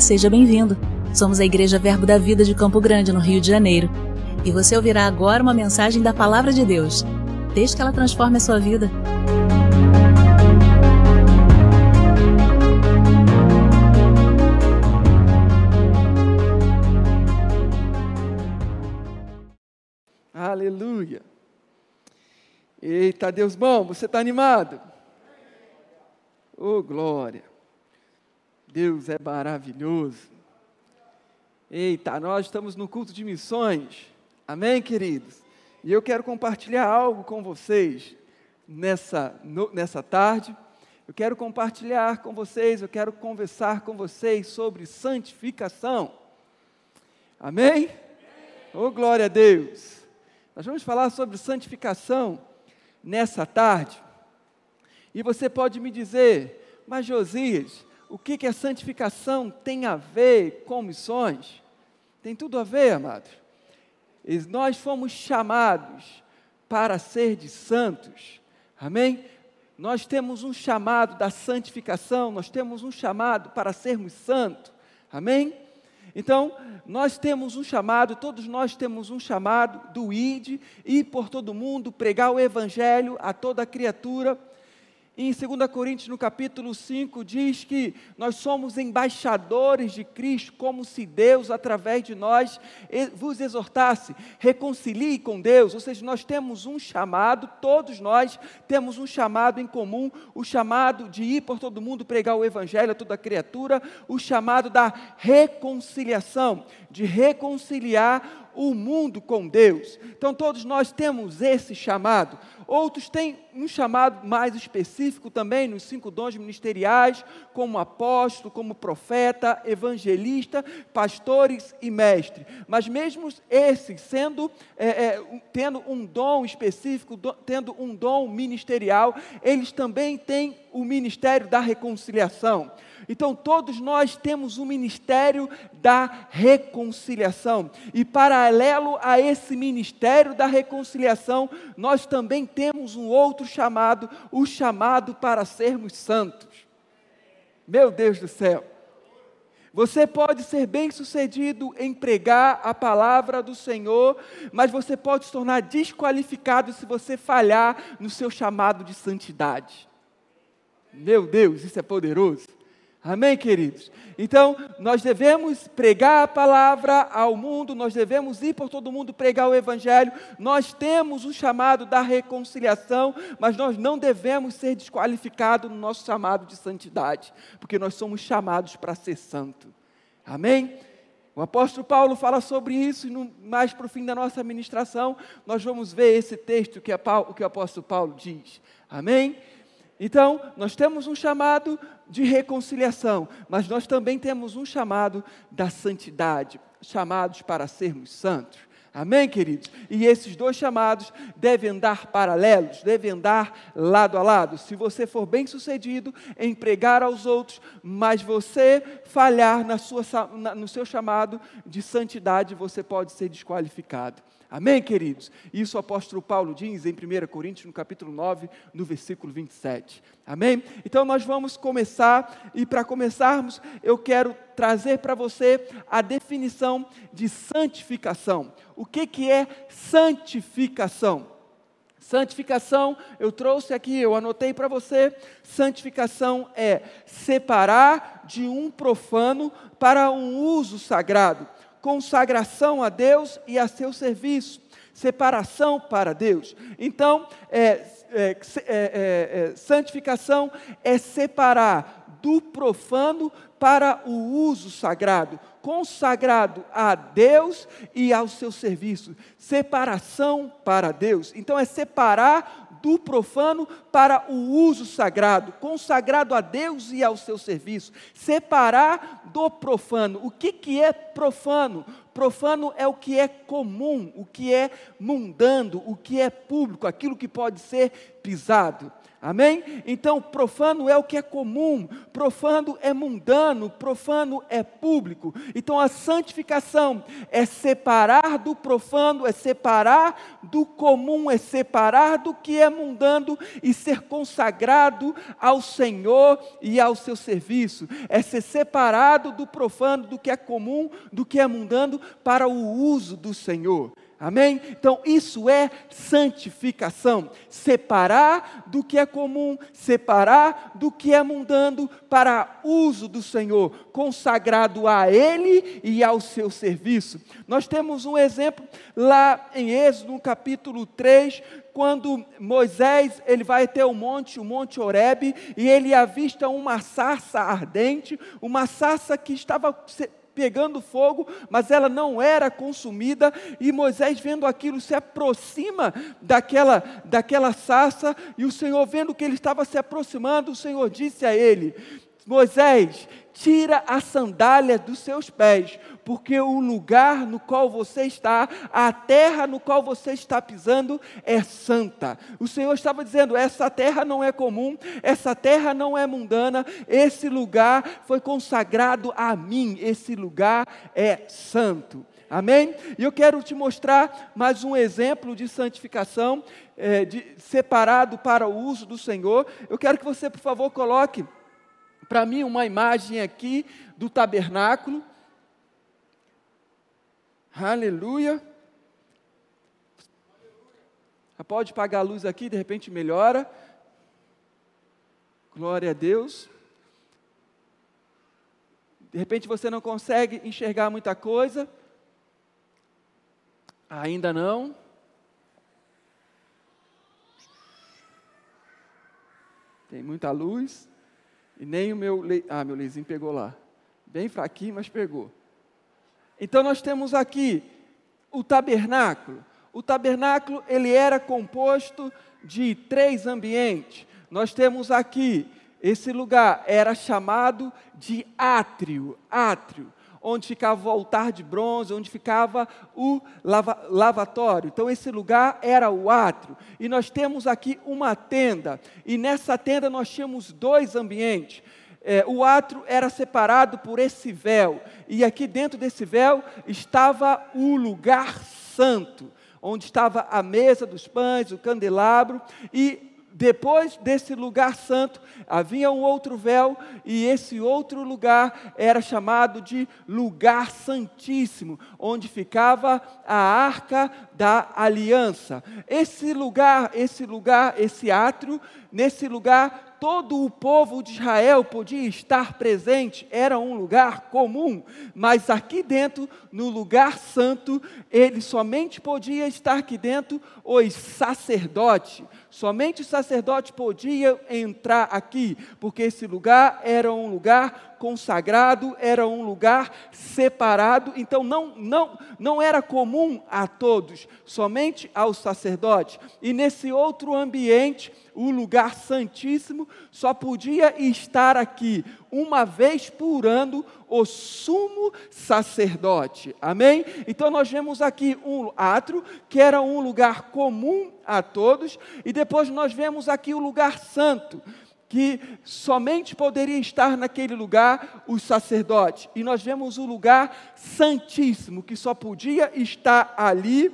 Seja bem-vindo. Somos a Igreja Verbo da Vida de Campo Grande, no Rio de Janeiro. E você ouvirá agora uma mensagem da Palavra de Deus. Desde que ela transforme a sua vida. Aleluia. Eita, Deus bom, você está animado? Oh, glória. Deus é maravilhoso. Eita, nós estamos no culto de missões. Amém, queridos? E eu quero compartilhar algo com vocês nessa, no, nessa tarde. Eu quero compartilhar com vocês, eu quero conversar com vocês sobre santificação. Amém? Oh, glória a Deus. Nós vamos falar sobre santificação nessa tarde. E você pode me dizer, mas Josias, o que, que a santificação tem a ver com missões? Tem tudo a ver, amados. Nós fomos chamados para ser de santos, amém? Nós temos um chamado da santificação, nós temos um chamado para sermos santos, amém? Então, nós temos um chamado, todos nós temos um chamado do ID, ir por todo mundo, pregar o Evangelho a toda criatura, em 2 Coríntios, no capítulo 5, diz que nós somos embaixadores de Cristo, como se Deus, através de nós, vos exortasse, reconcilie com Deus. Ou seja, nós temos um chamado, todos nós temos um chamado em comum, o chamado de ir por todo mundo pregar o Evangelho a toda criatura, o chamado da reconciliação, de reconciliar o mundo com Deus. Então, todos nós temos esse chamado. Outros têm um chamado mais específico também nos cinco dons ministeriais, como apóstolo, como profeta, evangelista, pastores e mestre. Mas mesmo esses, sendo, é, é, tendo um dom específico, do, tendo um dom ministerial, eles também têm o ministério da reconciliação. Então, todos nós temos o um ministério da reconciliação. E, paralelo a esse ministério da reconciliação, nós também temos um outro chamado, o chamado para sermos santos. Meu Deus do céu. Você pode ser bem sucedido em pregar a palavra do Senhor, mas você pode se tornar desqualificado se você falhar no seu chamado de santidade. Meu Deus, isso é poderoso. Amém, queridos? Então, nós devemos pregar a palavra ao mundo, nós devemos ir por todo mundo pregar o Evangelho. Nós temos o chamado da reconciliação, mas nós não devemos ser desqualificados no nosso chamado de santidade, porque nós somos chamados para ser santo. Amém? O apóstolo Paulo fala sobre isso, e no, mais para o fim da nossa ministração, nós vamos ver esse texto que, Paulo, que o apóstolo Paulo diz. Amém? Então, nós temos um chamado de reconciliação, mas nós também temos um chamado da santidade, chamados para sermos santos. Amém, queridos? E esses dois chamados devem andar paralelos, devem andar lado a lado. Se você for bem sucedido em pregar aos outros, mas você falhar na sua, na, no seu chamado de santidade, você pode ser desqualificado. Amém, queridos? Isso o apóstolo Paulo diz em 1 Coríntios, no capítulo 9, no versículo 27. Amém? Então nós vamos começar, e para começarmos, eu quero trazer para você a definição de santificação. O que, que é santificação? Santificação, eu trouxe aqui, eu anotei para você. Santificação é separar de um profano para um uso sagrado consagração a Deus e a seu serviço, separação para Deus. Então, é, é, é, é, é santificação é separar do profano para o uso sagrado, consagrado a Deus e ao seu serviço, separação para Deus. Então é separar do profano para o uso sagrado, consagrado a Deus e ao seu serviço. Separar do profano. O que, que é profano? Profano é o que é comum, o que é mundano, o que é público, aquilo que pode ser pisado. Amém? Então, profano é o que é comum, profano é mundano, profano é público. Então, a santificação é separar do profano, é separar do comum, é separar do que é mundano e ser consagrado ao Senhor e ao seu serviço. É ser separado do profano, do que é comum, do que é mundano, para o uso do Senhor. Amém? Então, isso é santificação. Separar do que é comum, separar do que é mundano para uso do Senhor, consagrado a Ele e ao seu serviço. Nós temos um exemplo lá em Êxodo, no capítulo 3, quando Moisés ele vai até o monte, o monte Horebe, e ele avista uma sarça ardente, uma sarça que estava pegando fogo, mas ela não era consumida, e Moisés, vendo aquilo, se aproxima daquela, daquela sarça, e o Senhor, vendo que ele estava se aproximando, o Senhor disse a ele: Moisés, tira a sandália dos seus pés, porque o lugar no qual você está, a terra no qual você está pisando é santa. O Senhor estava dizendo: essa terra não é comum, essa terra não é mundana, esse lugar foi consagrado a mim, esse lugar é santo. Amém? E eu quero te mostrar mais um exemplo de santificação, é, de, separado para o uso do Senhor. Eu quero que você, por favor, coloque para mim uma imagem aqui do tabernáculo. Aleluia. Pode pagar a luz aqui, de repente melhora. Glória a Deus. De repente você não consegue enxergar muita coisa. Ainda não. Tem muita luz. E nem o meu. Le... Ah, meu leizinho pegou lá. Bem fraquinho, mas pegou. Então nós temos aqui o tabernáculo. O tabernáculo ele era composto de três ambientes. Nós temos aqui esse lugar era chamado de átrio, átrio onde ficava o altar de bronze, onde ficava o lava, lavatório. Então, esse lugar era o átrio. E nós temos aqui uma tenda, e nessa tenda nós tínhamos dois ambientes. É, o átrio era separado por esse véu, e aqui dentro desse véu estava o lugar santo, onde estava a mesa dos pães, o candelabro, e depois desse lugar santo, havia um outro véu, e esse outro lugar era chamado de lugar santíssimo, onde ficava a arca da aliança. Esse lugar, esse lugar, esse átrio, nesse lugar todo o povo de Israel podia estar presente, era um lugar comum, mas aqui dentro, no lugar santo, ele somente podia estar aqui dentro os sacerdotes. Somente o sacerdote podia entrar aqui, porque esse lugar era um lugar consagrado, era um lugar separado, então não, não, não era comum a todos, somente aos sacerdotes. E nesse outro ambiente, o lugar santíssimo só podia estar aqui uma vez por ano o sumo sacerdote. Amém? Então nós vemos aqui um átrio que era um lugar comum a todos e depois nós vemos aqui o lugar santo que somente poderia estar naquele lugar os sacerdotes. E nós vemos o lugar santíssimo, que só podia estar ali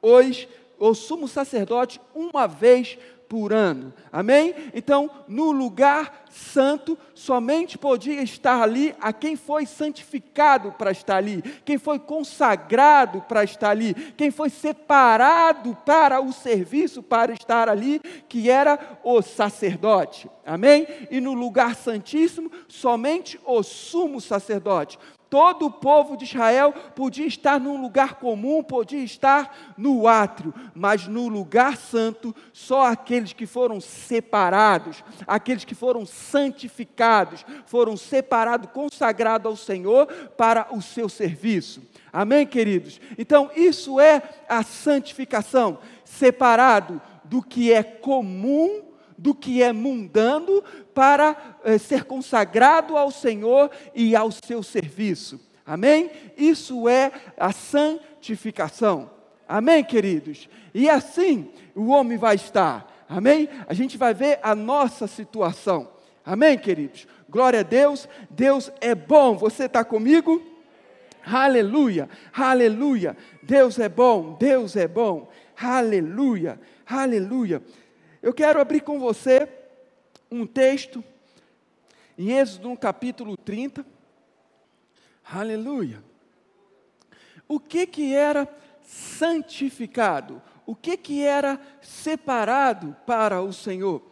os, o sumo sacerdote uma vez por ano. Amém? Então, no lugar santo, somente podia estar ali a quem foi santificado para estar ali, quem foi consagrado para estar ali, quem foi separado para o serviço para estar ali, que era o sacerdote. Amém? E no lugar santíssimo, somente o sumo sacerdote. Todo o povo de Israel podia estar num lugar comum, podia estar no átrio, mas no lugar santo, só aqueles que foram separados, aqueles que foram santificados, foram separados, consagrados ao Senhor para o seu serviço. Amém, queridos? Então, isso é a santificação, separado do que é comum do que é mundano para eh, ser consagrado ao Senhor e ao seu serviço. Amém? Isso é a santificação. Amém, queridos? E assim o homem vai estar Amém? A gente vai ver a nossa situação. Amém, queridos? Glória a Deus. Deus é bom. Você está comigo? Aleluia, aleluia. Deus é bom, Deus é bom. Aleluia, aleluia. Eu quero abrir com você um texto em Êxodo no capítulo 30. Aleluia. O que que era santificado? O que que era separado para o Senhor?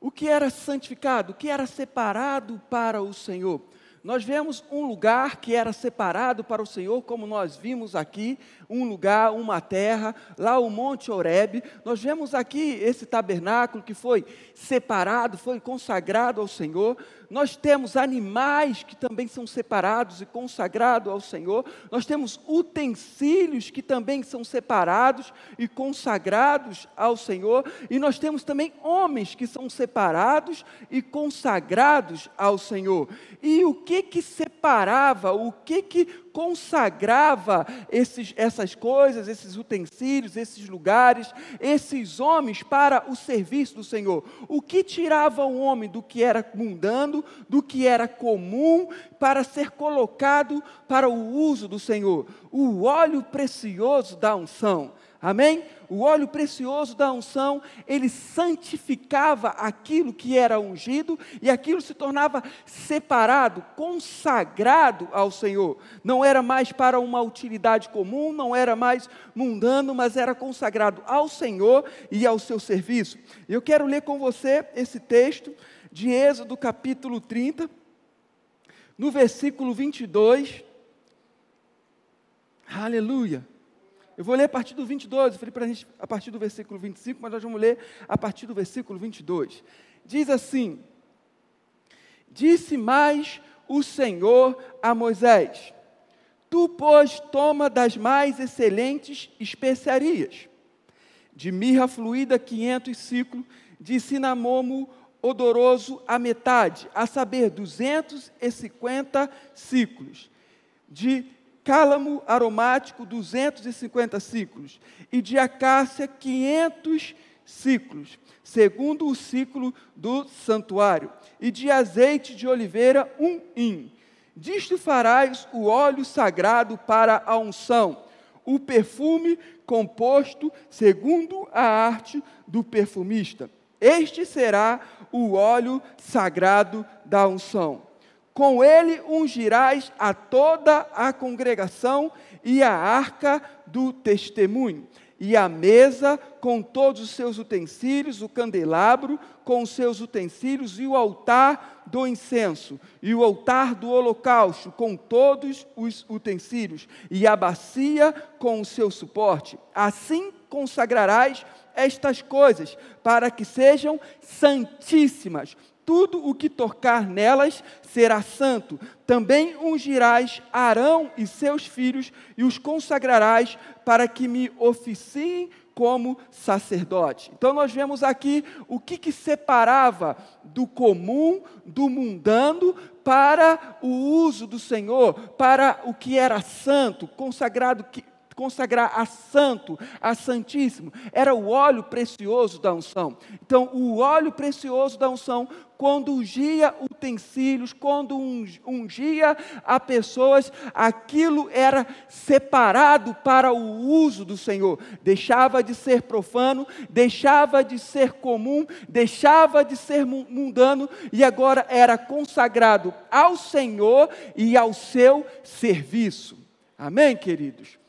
O que era santificado? O que era separado para o Senhor? Nós vemos um lugar que era separado para o Senhor, como nós vimos aqui, um lugar, uma terra, lá o Monte Oreb. Nós vemos aqui esse tabernáculo que foi separado, foi consagrado ao Senhor. Nós temos animais que também são separados e consagrados ao Senhor. Nós temos utensílios que também são separados e consagrados ao Senhor. E nós temos também homens que são separados e consagrados ao Senhor. E o que que separava, o que que consagrava esses, essas coisas, esses utensílios, esses lugares, esses homens para o serviço do Senhor. O que tirava o homem do que era mundano, do que era comum, para ser colocado para o uso do Senhor? O óleo precioso da unção. Amém? O óleo precioso da unção, ele santificava aquilo que era ungido e aquilo se tornava separado, consagrado ao Senhor. Não era mais para uma utilidade comum, não era mais mundano, mas era consagrado ao Senhor e ao seu serviço. Eu quero ler com você esse texto de Êxodo capítulo 30, no versículo 22. Aleluia. Eu vou ler a partir do 22, eu falei para a gente a partir do versículo 25, mas nós vamos ler a partir do versículo 22. Diz assim: Disse mais o Senhor a Moisés: Tu, pois, toma das mais excelentes especiarias, de mirra fluída 500 ciclos, de cinamomo odoroso a metade, a saber, 250 ciclos, de cálamo aromático 250 ciclos e de acácia 500 ciclos, segundo o ciclo do santuário, e de azeite de oliveira um hin. Disto farás o óleo sagrado para a unção, o perfume composto segundo a arte do perfumista. Este será o óleo sagrado da unção. Com ele ungirás a toda a congregação e a arca do testemunho, e a mesa com todos os seus utensílios, o candelabro com os seus utensílios, e o altar do incenso, e o altar do holocausto com todos os utensílios, e a bacia com o seu suporte. Assim consagrarás estas coisas, para que sejam santíssimas tudo o que tocar nelas será santo. Também ungirás Arão e seus filhos e os consagrarás para que me oficiem como sacerdote. Então nós vemos aqui o que, que separava do comum, do mundano, para o uso do Senhor, para o que era santo, consagrado, consagrar a santo, a santíssimo, era o óleo precioso da unção. Então, o óleo precioso da unção, ungia utensílios, quando ungia a pessoas, aquilo era separado para o uso do Senhor. Deixava de ser profano, deixava de ser comum, deixava de ser mundano e agora era consagrado ao Senhor e ao seu serviço. Amém, queridos?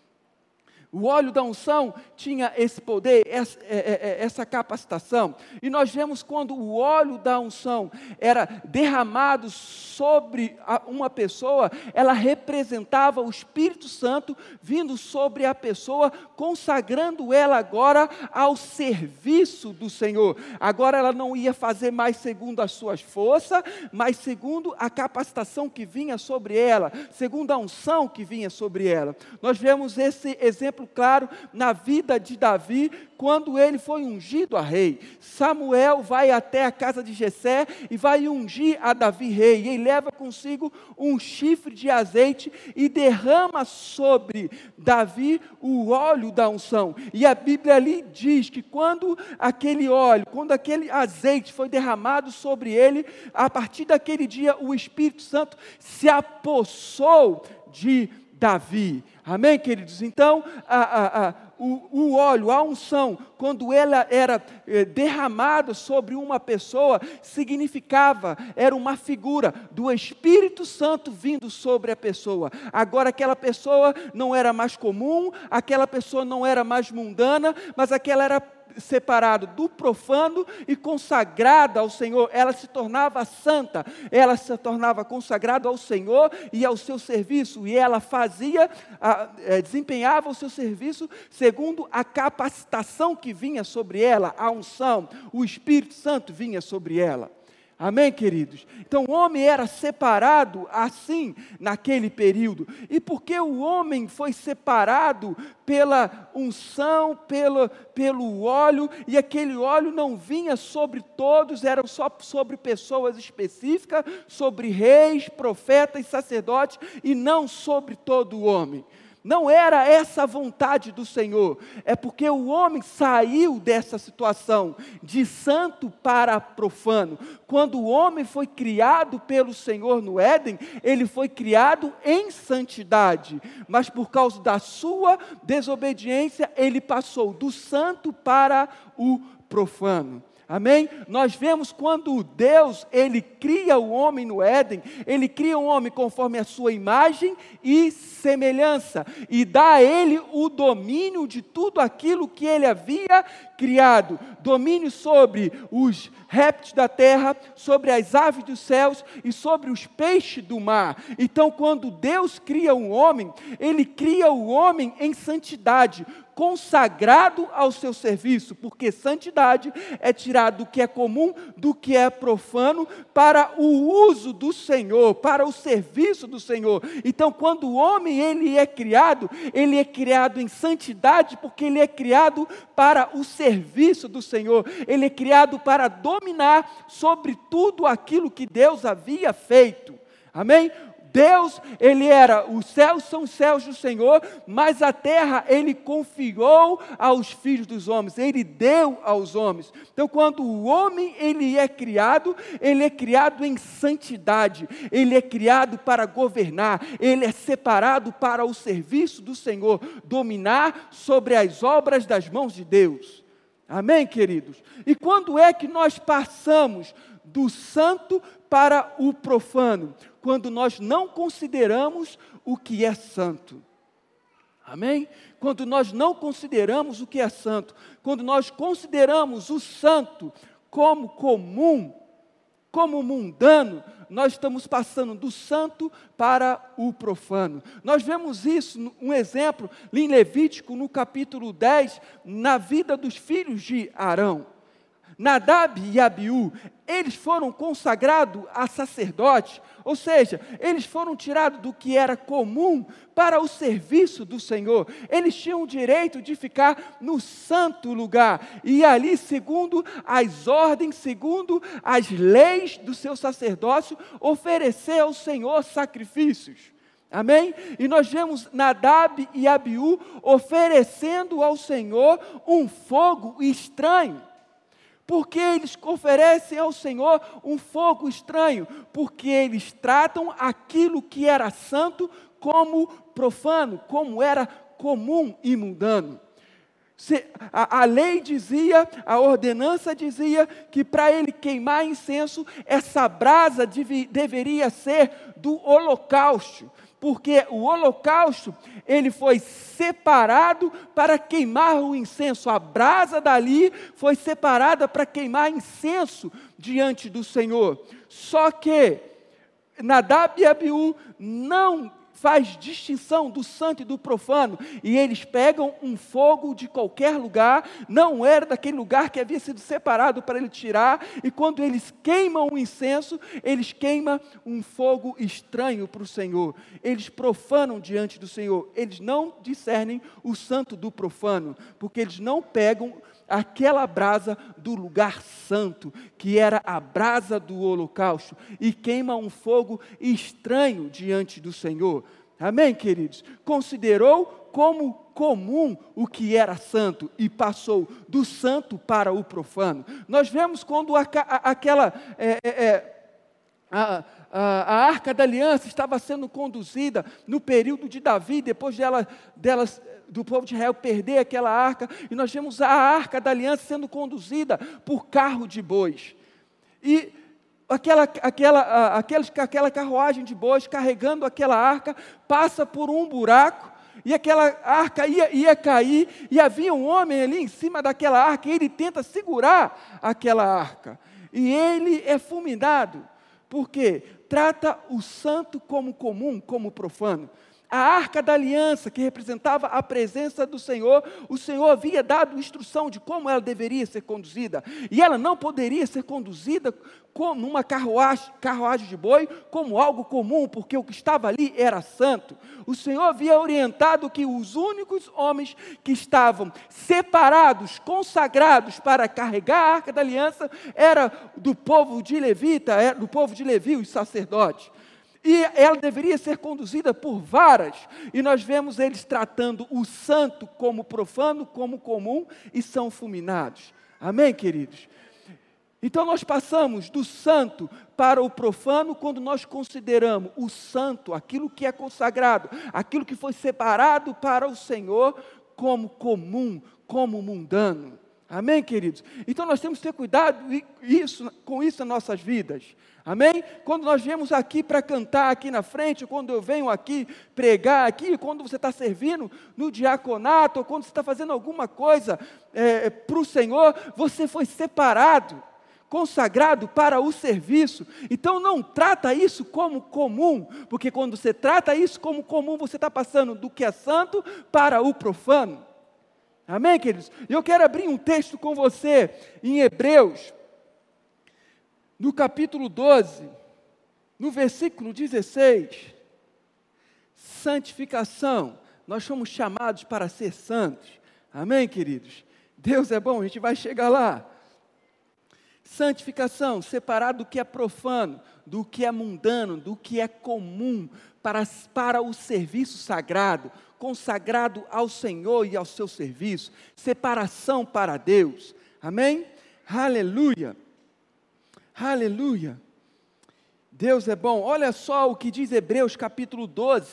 O óleo da unção tinha esse poder, essa, é, é, é, essa, capacitação. E nós vemos quando o óleo da unção era derramado sobre uma pessoa, ela representava o Espírito Santo vindo sobre a pessoa, consagrando ela agora ao serviço do Senhor. Agora ela não ia fazer mais segundo as suas forças, mas segundo a capacitação que vinha sobre ela, segundo a unção que vinha sobre ela. Nós vemos esse exemplo exemplo claro na vida de Davi, quando ele foi ungido a rei. Samuel vai até a casa de Jessé e vai ungir a Davi rei. E leva consigo um chifre de azeite e derrama sobre Davi o óleo da unção. E a Bíblia ali diz que quando aquele óleo, quando aquele azeite foi derramado sobre ele, a partir daquele dia o Espírito Santo se apossou de Davi. Amém, queridos? Então, a, a, a, o, o, óleo, a unção, quando ela era eh, derramada sobre uma pessoa, significava, era uma figura do Espírito Santo vindo sobre a pessoa. Agora, aquela pessoa não era mais comum, aquela pessoa não era mais mundana, mas aquela era separado do profano e consagrada ao Senhor, ela se tornava santa, ela se tornava consagrada ao Senhor e ao seu serviço, e ela fazia, é, desempenhava o seu serviço segundo a capacitação que vinha sobre ela, a unção, o Espírito Santo vinha sobre ela. Amém, queridos? Então o homem era separado assim naquele período. E porque o homem foi separado pela unção, pelo, pelo óleo, e aquele óleo não vinha sobre todos, era só sobre pessoas específicas, sobre reis, profetas, sacerdotes, e não sobre todo o homem. Não era essa a vontade do Senhor, é porque o homem saiu dessa situação de santo para profano. Quando o homem foi criado pelo Senhor no Éden, ele foi criado em santidade, mas por causa da sua desobediência, ele passou do santo para o profano. Amém? Nós vemos quando Deus, ele cria o homem no Éden, ele cria o homem conforme a sua imagem e semelhança e dá a ele o domínio de tudo aquilo que ele havia criado, domínio sobre os répteis da terra, sobre as aves dos céus e sobre os peixes do mar. Então, quando Deus cria um homem, ele cria o homem em santidade, consagrado ao seu serviço, porque santidade é tirar do que é comum, do que é profano, para o uso do Senhor, para o serviço do Senhor. Então, quando o homem ele é criado, ele é criado em santidade, porque ele é criado para o serviço do Senhor. Ele é criado para dominar sobre tudo aquilo que Deus havia feito. Amém? Deus, ele era, os céus são céus do Senhor, mas a terra ele confiou aos filhos dos homens, ele deu aos homens. Então, quando o homem ele é criado, ele é criado em santidade, ele é criado para governar, ele é separado para o serviço do Senhor, dominar sobre as obras das mãos de Deus. Amém, queridos? E quando é que nós passamos do santo para o profano? Quando nós não consideramos o que é santo. Amém? Quando nós não consideramos o que é santo, quando nós consideramos o santo como comum, como mundano, nós estamos passando do santo para o profano. Nós vemos isso, um exemplo, em Levítico, no capítulo 10, na vida dos filhos de Arão. Nadab e Abiú, eles foram consagrados a sacerdote, ou seja, eles foram tirados do que era comum para o serviço do Senhor. Eles tinham o direito de ficar no santo lugar e ali, segundo as ordens, segundo as leis do seu sacerdócio, oferecer ao Senhor sacrifícios. Amém? E nós vemos Nadab e Abiú oferecendo ao Senhor um fogo estranho. Porque eles oferecem ao Senhor um fogo estranho, porque eles tratam aquilo que era santo como profano, como era comum e mundano. Se, a, a, lei dizia, a ordenança dizia que para ele queimar incenso, essa brasa deve, deveria ser do holocausto porque o holocausto, ele foi separado para queimar o incenso. A brasa dali foi separada para queimar incenso diante do Senhor. Só que Nadab e Abiú não faz distinção do santo e do profano, e eles pegam um fogo de qualquer lugar, não era daquele lugar que havia sido separado para ele tirar, e quando eles queimam o incenso, eles queimam um fogo estranho para o Senhor, eles profanam diante do Senhor, eles não discernem o santo do profano, porque eles não pegam aquela brasa do lugar santo, que era a brasa do holocausto, e queima um fogo estranho diante do Senhor. Amém, queridos? Considerou como comum o que era santo e passou do santo para o profano. Nós vemos quando a, a, aquela. É, é, é a, a, arca da aliança estava sendo conduzida no período de Davi, depois dela, delas do povo de Israel perder aquela arca, e nós vemos a arca da aliança sendo conduzida por carro de bois. E aquela, aquela, aqueles, aquela carruagem de bois carregando aquela arca passa por um buraco, e aquela arca ia, ia cair, e havia um homem ali em cima daquela arca, e ele tenta segurar aquela arca. E ele é fulminado, porque trata o santo como comum, como profano a arca da aliança, que representava a presença do Senhor, o Senhor havia dado instrução de como ela deveria ser conduzida. E ela não poderia ser conduzida como numa carruagem, carruagem de boi, como algo comum, porque o que estava ali era santo. O Senhor havia orientado que os únicos homens que estavam separados, consagrados para carregar a arca da aliança, era do povo de Levita, era do povo de Levi, os sacerdotes e ela deveria ser conduzida por varas, e nós vemos eles tratando o santo como profano, como comum, e são fulminados. Amém, queridos? Então nós passamos do santo para o profano quando nós consideramos o santo, aquilo que é consagrado, aquilo que foi separado para o Senhor, como comum, como mundano. Amém, queridos? Então nós temos que ter cuidado isso, com isso nas nossas vidas. Amém? Quando nós viemos aqui para cantar aqui na frente, quando eu venho aqui pregar aqui, quando você está servindo no diaconato, ou quando você está fazendo alguma coisa é, para o Senhor, você foi separado, consagrado para o serviço. Então não trata isso como comum, porque quando você trata isso como comum, você está passando do que é santo para o profano. Amém, queridos? E eu quero abrir um texto com você em Hebreus, no capítulo 12, no versículo 16. Santificação. Nós somos chamados para ser santos. Amém, queridos? Deus é bom, a gente vai chegar lá. Santificação, separado do que é profano, do que é mundano, do que é comum, para, para o serviço sagrado, consagrado ao Senhor e ao seu serviço, separação para Deus. Amém? Aleluia. Aleluia. Deus é bom. Olha só o que diz Hebreus capítulo 12,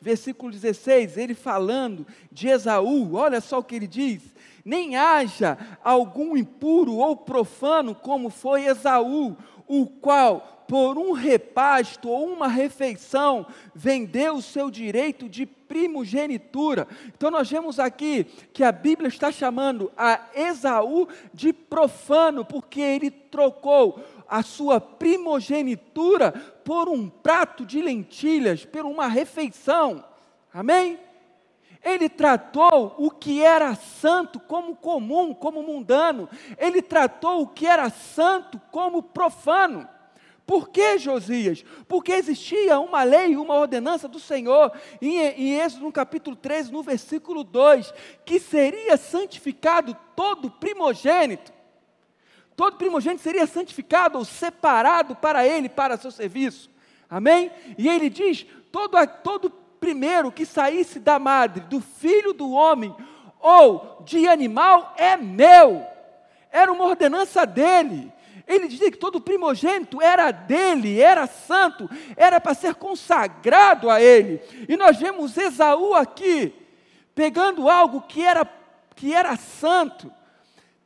versículo 16, ele falando de Esaú. Olha só o que ele diz: Nem haja algum impuro ou profano como foi Esaú, o qual por um repasto ou uma refeição, vendeu o seu direito de primogenitura. Então nós vemos aqui que a Bíblia está chamando a Esaú de profano, porque ele trocou a sua primogenitura por um prato de lentilhas, por uma refeição. Amém? Ele tratou o que era santo como comum, como mundano. Ele tratou o que era santo como profano. Por que Josias? Porque existia uma lei, uma ordenança do Senhor, em, em Êxodo no capítulo 13, no versículo 2, que seria santificado todo primogênito. Todo primogênito seria santificado ou separado para ele, para seu serviço. Amém? E ele diz: todo, todo primeiro que saísse da madre, do filho do homem ou de animal, é meu. Era uma ordenança dele. Ele dizia que todo primogênito era dele, era santo, era para ser consagrado a ele. E nós vemos Esaú aqui, pegando algo que era, que era santo,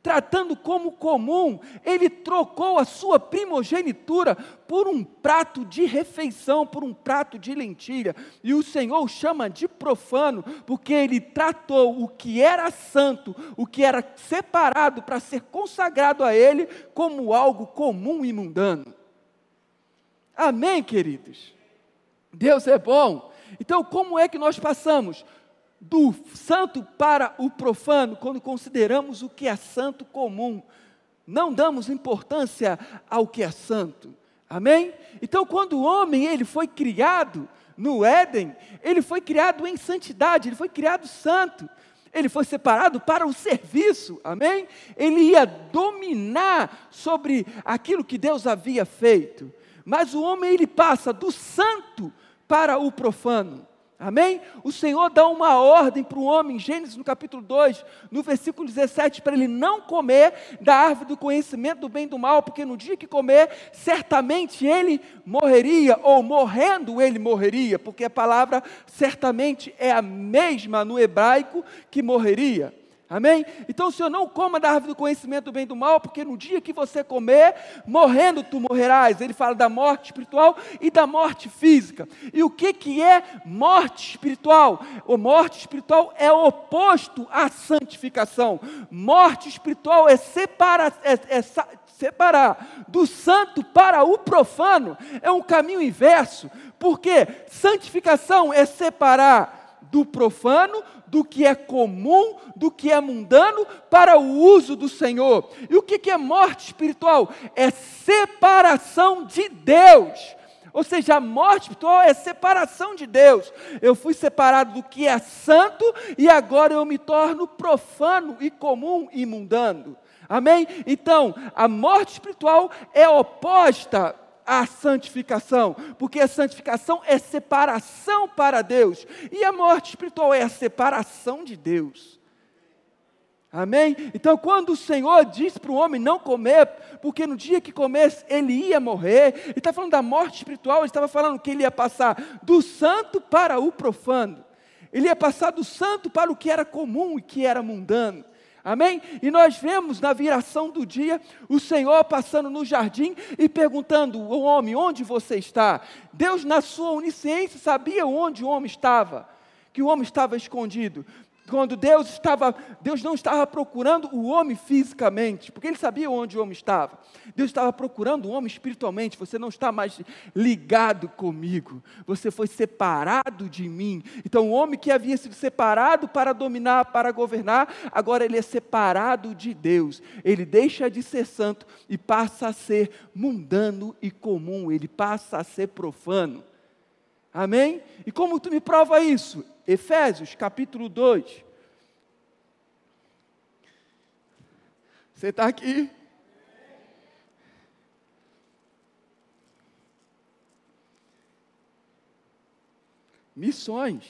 tratando como comum, ele trocou a sua primogenitura por um prato de refeição, por um prato de lentilha. E o Senhor o chama de profano, porque ele tratou o que era santo, o que era separado para ser consagrado a ele, como algo comum e mundano. Amém, queridos? Deus é bom. Então, como é que nós passamos do santo para o profano quando consideramos o que é santo comum? Não damos importância ao que é santo. Amém? Então, quando o homem ele foi criado no Éden, ele foi criado em santidade, ele foi criado santo. Ele foi separado para o serviço, amém? Ele ia dominar sobre aquilo que Deus havia feito. Mas o homem ele passa do santo para o profano. Amém? O Senhor dá uma ordem para o homem, em Gênesis no capítulo 2, no versículo 17, para ele não comer da árvore do conhecimento do bem e do mal, porque no dia que comer, certamente ele morreria, ou morrendo ele morreria, porque a palavra certamente é a mesma no hebraico que morreria. Amém? Então o Senhor não coma da árvore do conhecimento do bem e do mal, porque no dia que você comer, morrendo tu morrerás. Ele fala da morte espiritual e da morte física. E o que, que é morte espiritual? O morte espiritual é oposto à santificação. Morte espiritual é, separa, é, é separar do santo para o profano. É um caminho inverso, porque santificação é separar do profano, do que é comum, do que é mundano, para o uso do Senhor. E o que é morte espiritual? É separação de Deus. Ou seja, a morte espiritual é separação de Deus. Eu fui separado do que é santo e agora eu me torno profano e comum e mundano. Amém? Então, a morte espiritual é oposta a santificação, porque a santificação é separação para Deus, e a morte espiritual é a separação de Deus. Amém? Então, quando o Senhor disse para o homem não comer, porque no dia que comesse ele ia morrer, ele está falando da morte espiritual, ele estava falando que ele ia passar do santo para o profano, ele ia passar do santo para o que era comum e que era mundano. Amém? E nós vemos na viração do dia o Senhor passando no jardim e perguntando ao homem: onde você está? Deus, na sua onisciência, sabia onde o homem estava, que o homem estava escondido quando Deus estava, Deus não estava procurando o homem fisicamente, porque ele sabia onde o homem estava. Deus estava procurando o homem espiritualmente. Você não está mais ligado comigo. Você foi separado de mim. Então, o homem que havia sido separado para dominar, para governar, agora ele é separado de Deus. Ele deixa de ser santo e passa a ser mundano e comum. Ele passa a ser profano. Amém? E como tu me prova isso? Efésios capítulo 2. Você está aqui? Missões.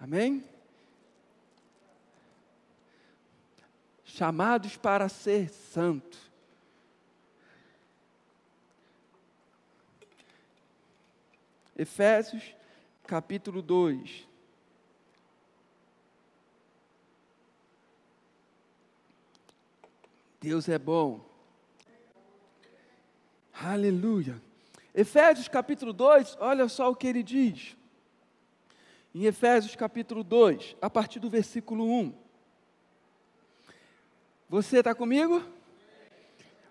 Amém? Chamados para ser santo. Efésios capítulo 2. Deus é bom. Aleluia. Efésios capítulo 2, olha só o que ele diz. Em Efésios capítulo 2, a partir do versículo 1. Você está comigo?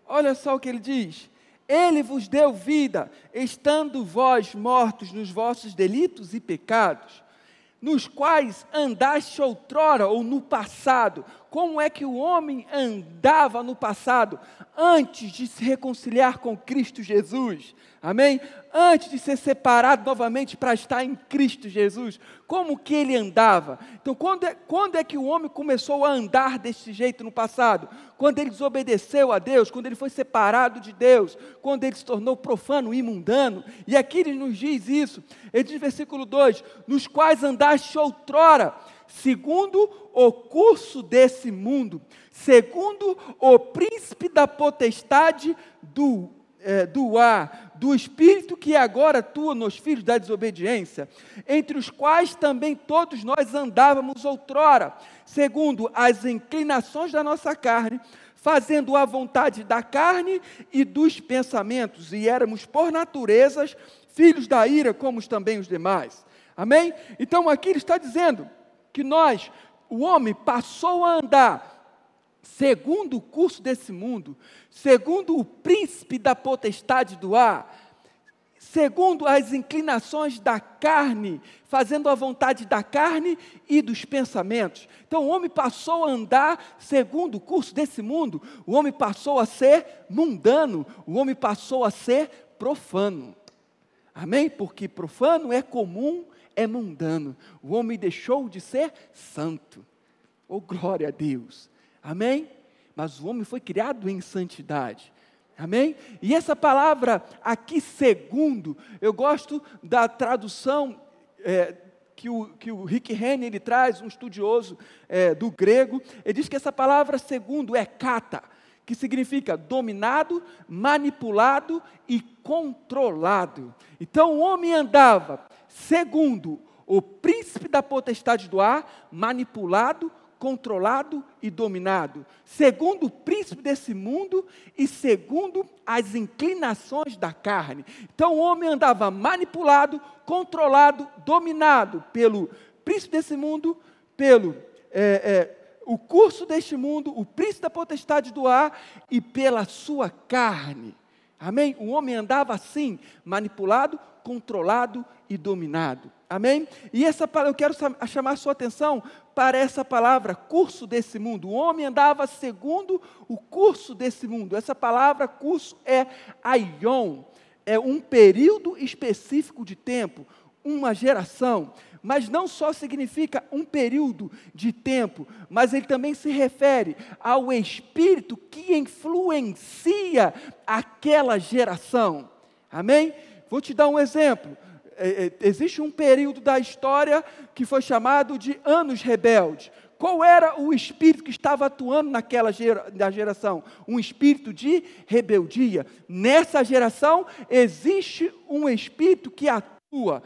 Olha só o que ele diz. Ele vos deu vida, estando vós mortos nos vossos delitos e pecados, nos quais andaste outrora ou no passado. Como é que o homem andava no passado antes de se reconciliar com Cristo Jesus? Amém? Antes de ser separado novamente para estar em Cristo Jesus, como que ele andava? Então, quando é, quando é que o homem começou a andar desse jeito no passado? Quando ele desobedeceu a Deus, quando ele foi separado de Deus, quando ele se tornou profano e mundano. E aqui ele nos diz isso, ele diz versículo 2: nos quais andaste outrora, segundo o curso desse mundo, segundo o príncipe da potestade do, é, do ar, do espírito que agora atua nos filhos da desobediência, entre os quais também todos nós andávamos outrora, segundo as inclinações da nossa carne, fazendo a vontade da carne e dos pensamentos, e éramos por naturezas filhos da ira, como também os demais. Amém? Então aqui ele está dizendo que nós, o homem, passou a andar segundo o curso desse mundo, segundo o príncipe da potestade do ar, segundo as inclinações da carne, fazendo a vontade da carne e dos pensamentos. Então o homem passou a andar segundo o curso desse mundo, o homem passou a ser mundano, o homem passou a ser profano. Amém? Porque profano é comum, é mundano. O homem deixou de ser santo. Oh, glória a Deus. Amém? Mas o homem foi criado em santidade. Amém? E essa palavra aqui, segundo, eu gosto da tradução é, que, o, que o Rick Renner ele traz, um estudioso é, do grego. Ele diz que essa palavra segundo é kata, que significa dominado, manipulado e controlado. Então o homem andava segundo o príncipe da potestade do ar, manipulado, controlado e dominado, segundo o príncipe desse mundo e segundo as inclinações da carne. Então o homem andava manipulado, controlado, dominado pelo príncipe desse mundo, pelo é, é, o curso deste mundo, o príncipe da potestade do ar e pela sua carne. Amém? O homem andava assim, manipulado, controlado e dominado. Amém? E essa eu quero chamar a sua atenção para essa palavra, curso desse mundo. O homem andava segundo o curso desse mundo. Essa palavra curso é aion, é um período específico de tempo, uma geração. Mas não só significa um período de tempo, mas ele também se refere ao espírito que influencia aquela geração. Amém? Vou te dar um exemplo. É, é, existe um período da história que foi chamado de anos rebeldes. Qual era o espírito que estava atuando naquela gera, geração? Um espírito de rebeldia. Nessa geração existe um espírito que atua,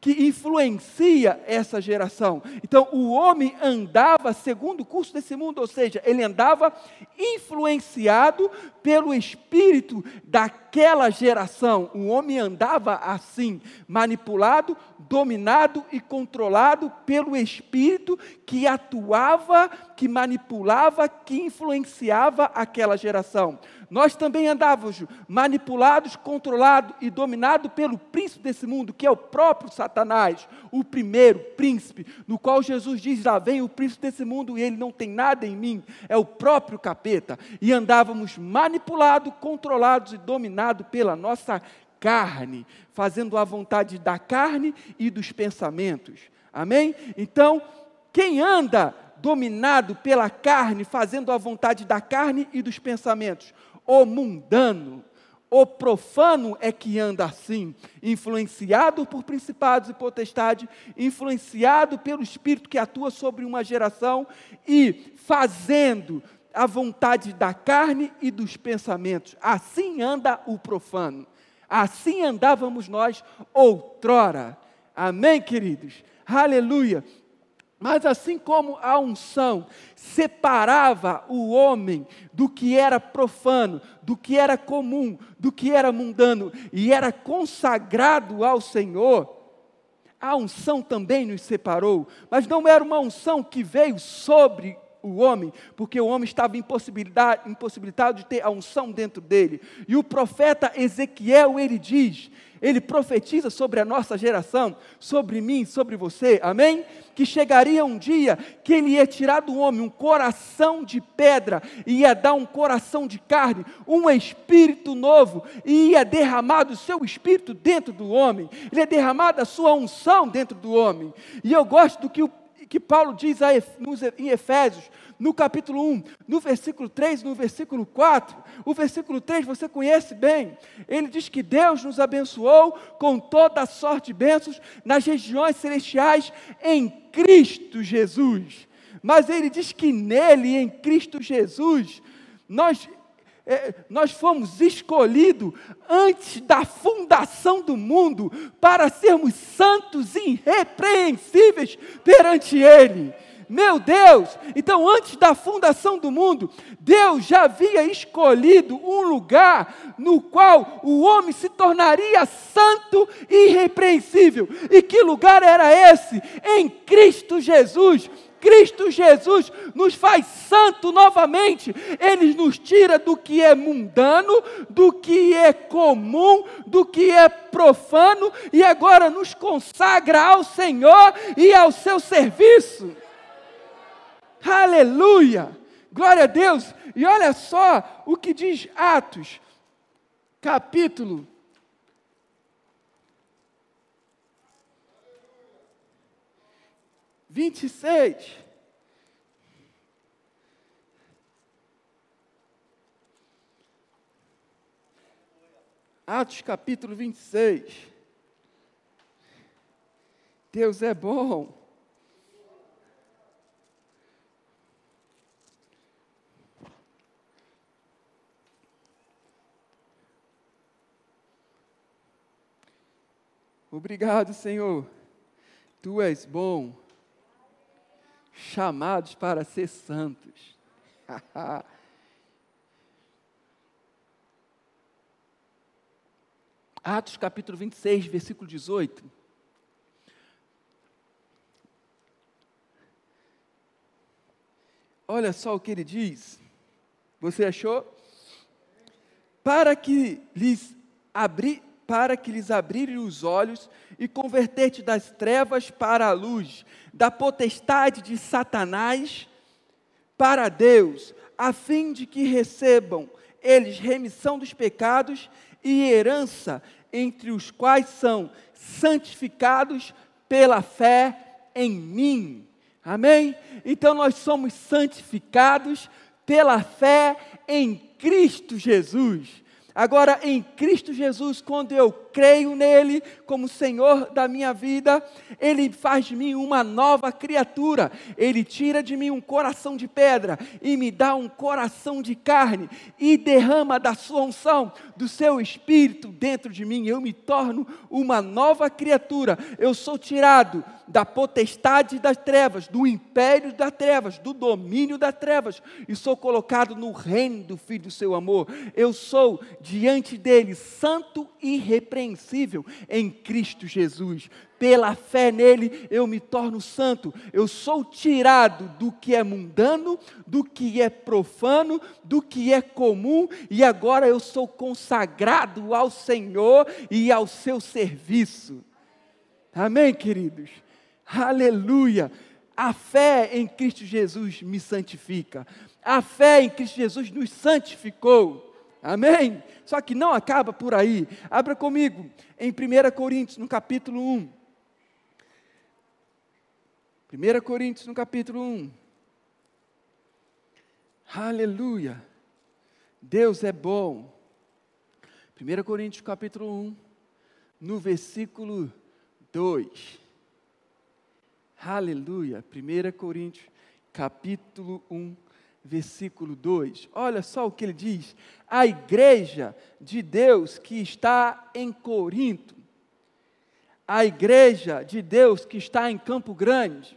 que influencia essa geração. Então, o homem andava segundo o curso desse mundo, ou seja, ele andava influenciado pelo espírito daquela geração. O homem andava assim, manipulado, dominado e controlado pelo espírito que atuava, que manipulava, que influenciava aquela geração nós também andávamos manipulados, controlados e dominados pelo príncipe desse mundo, que é o próprio Satanás, o primeiro príncipe, no qual Jesus diz: lá vem o príncipe desse mundo e ele não tem nada em mim, é o próprio capeta. E andávamos manipulados, controlados e dominados pela nossa carne, fazendo a vontade da carne e dos pensamentos. Amém? Então, quem anda dominado pela carne, fazendo a vontade da carne e dos pensamentos, o mundano, o profano é que anda assim, influenciado por principados e potestades, influenciado pelo Espírito que atua sobre uma geração e fazendo a vontade da carne e dos pensamentos. Assim anda o profano. Assim andávamos nós outrora. Amém, queridos? Aleluia. Mas assim como a unção separava o homem do que era profano, do que era comum, do que era mundano e era consagrado ao Senhor, a unção também nos separou, mas não era uma unção que veio sobre o homem, porque o homem estava impossibilitado de ter a unção dentro dele. E o profeta Ezequiel, ele diz ele profetiza sobre a nossa geração, sobre mim, sobre você, amém? Que chegaria um dia que ele ia tirar do homem um coração de pedra e ia dar um coração de carne, um espírito novo, e ia derramar o seu espírito dentro do homem, ele ia derramar a sua unção dentro do homem. E eu gosto do que, o, que Paulo diz em Efésios, no capítulo 1, no versículo 3, no versículo 4. O versículo 3 você conhece bem. Ele diz que Deus nos abençoou com toda a sorte de bênçãos nas regiões celestiais em Cristo Jesus. Mas ele diz que nele, em Cristo Jesus, nós é, nós fomos escolhidos antes da fundação do mundo para sermos santos e irrepreensíveis perante Ele. Meu Deus! Então, antes da fundação do mundo, Deus já havia escolhido um lugar no qual o homem se tornaria santo e irrepreensível. E que lugar era esse? Em Cristo Jesus. Cristo Jesus nos faz santo novamente. Ele nos tira do que é mundano, do que é comum, do que é profano e agora nos consagra ao Senhor e ao seu serviço. Aleluia! Glória a Deus! E olha só o que diz Atos, capítulo vinte e seis. Atos capítulo 26. Deus é bom. Obrigado, Senhor. Tu és bom chamados para ser santos. Atos capítulo 26, versículo 18. Olha só o que ele diz. Você achou? Para que lhes abrir, para que lhes abrirem os olhos e converter-te das trevas para a luz, da potestade de Satanás para Deus, a fim de que recebam eles remissão dos pecados e herança, entre os quais são santificados pela fé em mim. Amém? Então nós somos santificados pela fé em Cristo Jesus. Agora, em Cristo Jesus, quando eu creio nele como Senhor da minha vida, ele faz de mim uma nova criatura. Ele tira de mim um coração de pedra e me dá um coração de carne e derrama da sua unção, do seu espírito dentro de mim. Eu me torno uma nova criatura. Eu sou tirado da potestade das trevas, do império das trevas, do domínio das trevas, e sou colocado no reino do Filho do seu amor. Eu sou diante dele santo e irrepreensível em Cristo Jesus. Pela fé nele eu me torno santo. Eu sou tirado do que é mundano, do que é profano, do que é comum e agora eu sou consagrado ao Senhor e ao seu serviço. Amém, queridos? Aleluia! A fé em Cristo Jesus me santifica. A fé em Cristo Jesus nos santificou. Amém? Só que não acaba por aí. Abra comigo em 1 Coríntios, no capítulo 1. 1 Coríntios, no capítulo 1. Aleluia! Deus é bom. 1 Coríntios, capítulo 1, no versículo 2. Aleluia. 1 Coríntios, capítulo 1, versículo 2. Olha só o que ele diz. A igreja de Deus que está em Corinto, a igreja de Deus que está em Campo Grande.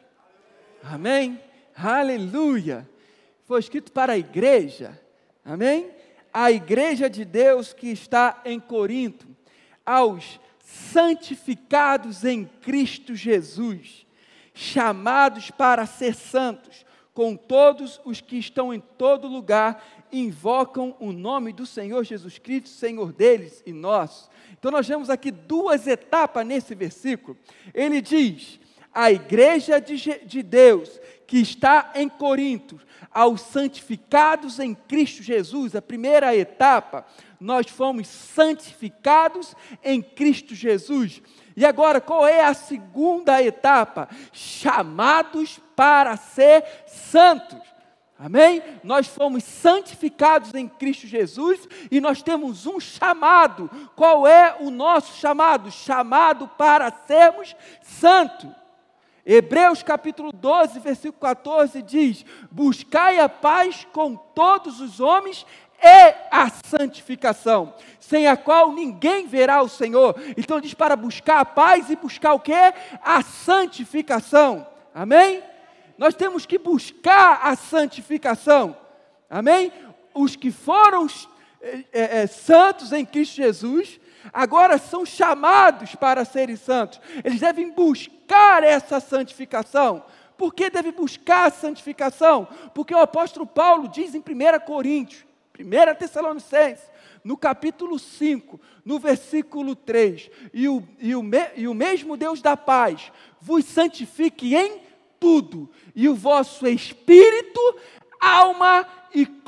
Amém? Aleluia. Foi escrito para a igreja. Amém? A igreja de Deus que está em Corinto, aos santificados em Cristo Jesus chamados para ser santos, com todos os que estão em todo lugar, invocam o nome do Senhor Jesus Cristo, Senhor deles e nós. Então nós vemos aqui duas etapas nesse versículo. Ele diz: a igreja de, de Deus que está em Corinto, aos santificados em Cristo Jesus, a primeira etapa, nós fomos santificados em Cristo Jesus. E agora, qual é a segunda etapa? Chamados para ser santos. Amém? Nós fomos santificados em Cristo Jesus e nós temos um chamado. Qual é o nosso chamado? Chamado para sermos santos. Hebreus capítulo 12, versículo 14 diz: Buscai a paz com todos os homens e a santificação, sem a qual ninguém verá o Senhor. Então diz para buscar a paz e buscar o que? A santificação. Amém? Nós temos que buscar a santificação. Amém? Os que foram é, é, santos em Cristo Jesus, agora são chamados para serem santos. Eles devem buscar essa santificação. Por que deve buscar a santificação? Porque o apóstolo Paulo diz em 1 Coríntios, 1 Tessalonicenses, no capítulo 5, no versículo 3, e o, e, o me, e o mesmo Deus da paz vos santifique em tudo, e o vosso espírito, alma e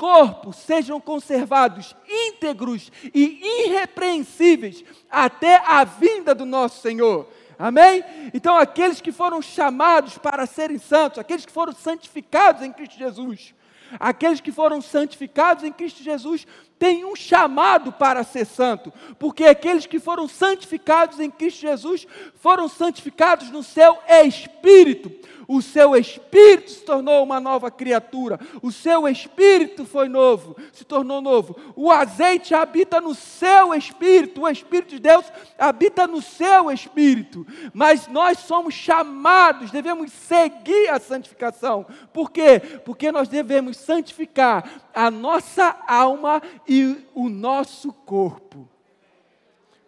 corpo sejam conservados íntegros e irrepreensíveis até a vinda do nosso Senhor. Amém? Então, aqueles que foram chamados para serem santos, aqueles que foram santificados em Cristo Jesus, aqueles que foram santificados em Cristo Jesus têm um chamado para ser santo, porque aqueles que foram santificados em Cristo Jesus foram santificados no seu espírito o seu espírito se tornou uma nova criatura, o seu espírito foi novo, se tornou novo. O azeite habita no seu espírito, o espírito de Deus habita no seu espírito. Mas nós somos chamados, devemos seguir a santificação. Por quê? Porque nós devemos santificar a nossa alma e o nosso corpo.